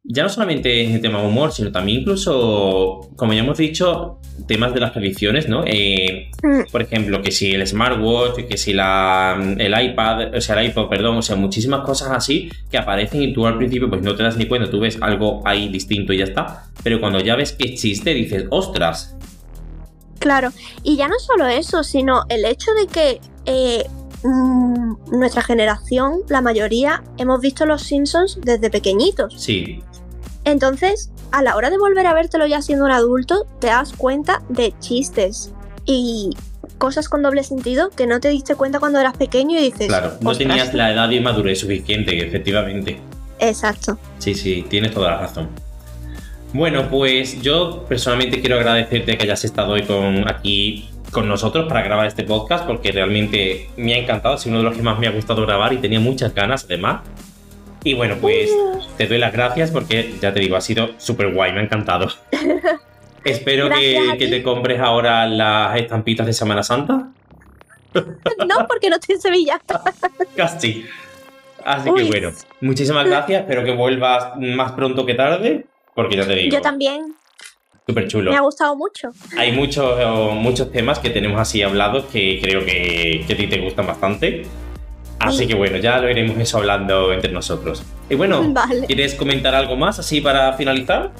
Ya no solamente en el tema humor, sino también incluso, como ya hemos dicho, temas de las predicciones, ¿no? Eh, Mm, por ejemplo, que si el smartwatch, que si la, el iPad, o sea, el iPod, perdón, o sea, muchísimas cosas así que aparecen y tú al principio pues no te das ni cuenta, tú ves algo ahí distinto y ya está, pero cuando ya ves que existe dices, ostras, Claro, y ya no solo eso, sino el hecho de que eh, mm, nuestra generación, la mayoría, hemos visto los Simpsons desde pequeñitos. sí, Entonces, a la hora de volver a vértelo ya siendo un adulto, te das cuenta de chistes y cosas con doble sentido que no te diste cuenta cuando eras pequeño y dices. claro, no "Ostras". tenías la edad y madurez suficiente, efectivamente. Exacto. Sí, sí, tienes toda la razón. Bueno, pues yo personalmente quiero agradecerte que hayas estado hoy con, aquí con nosotros para grabar este podcast porque realmente me ha encantado, es uno de los que más me ha gustado grabar y tenía muchas ganas además. Y bueno, pues te doy las gracias porque ya te digo, ha sido súper guay, me ha encantado. Espero que, te compres ahora las estampitas de Semana Santa. No, porque no estoy en Sevilla. Casi. Así Uy. que bueno, muchísimas gracias. Espero que vuelvas más pronto que tarde. Porque ya te digo, Yo también. súper chulo. Me ha gustado mucho. Hay muchos, muchos temas que tenemos así hablados que creo que, que a ti te gustan bastante. Así Sí. que bueno, ya lo iremos eso hablando entre nosotros. Y bueno, Vale. ¿quieres comentar algo más así para finalizar?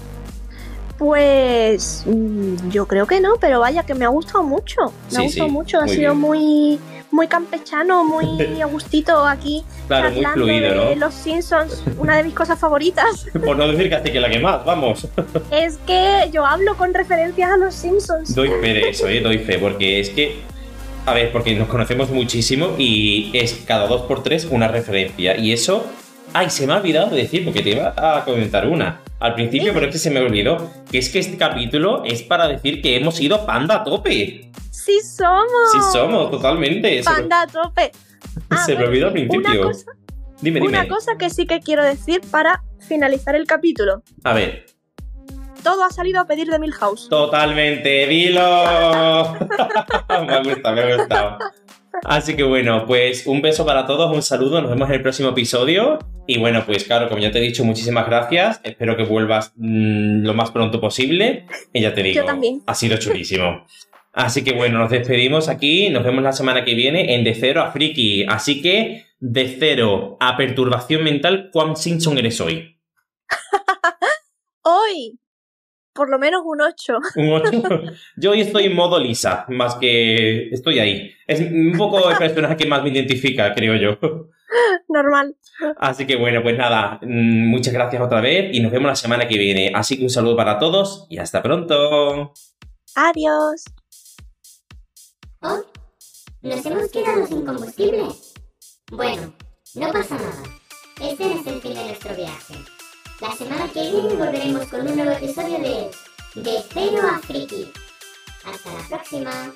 Pues mm, yo creo que no, pero vaya que me ha gustado mucho. Me Sí, ha gustado sí, mucho, ha sido bien. muy muy campechano, muy a gustito aquí Claro, muy fluido, de ¿no? los Simpsons, una de mis cosas favoritas. Por no decir casi que la que más, vamos. es que yo hablo con referencias a los Simpsons. Doy fe de eso, ¿eh? Doy fe, porque es que. A ver, porque nos conocemos muchísimo y es cada dos por tres una referencia. Y eso. Ay, se me ha olvidado de decir, porque te iba a comentar una al principio, pero es que se me olvidó. Que es que este capítulo es para decir que hemos ido panda a tope. Sí somos. Sí, somos, totalmente. Me- Panda a tope. Ah, Se me bueno, olvidó al principio. Una cosa, Dime, dime. una cosa que sí que quiero decir para finalizar el capítulo. A ver, Todo ha salido a pedir de Milhouse. totalmente, dilo. me ha gustado, me ha gustado. Así que bueno, pues un beso para todos, un saludo, nos vemos en el próximo episodio. Y bueno, pues claro, como ya te he dicho, muchísimas gracias. Espero que vuelvas mm, lo más pronto posible. Y ya te digo, Yo también. ha sido chulísimo. Así que bueno, nos despedimos aquí, nos vemos la semana que viene en De Cero a Friki. Así que, de cero a perturbación mental, ¿cuán Simpson eres hoy? Hoy, por lo menos un 8. Un 8. Yo hoy estoy en modo Lisa, más que estoy ahí. Es un poco el personaje que más me identifica, creo yo. Normal. Así que bueno, pues nada, mm, muchas gracias otra vez y nos vemos la semana que viene. Así que un saludo para todos y hasta pronto. Adiós. Oh, nos hemos quedado sin combustible. Bueno, no pasa nada. Este es el fin de nuestro viaje. La semana que viene volveremos con un nuevo episodio de De Cero a Friki. Hasta la próxima.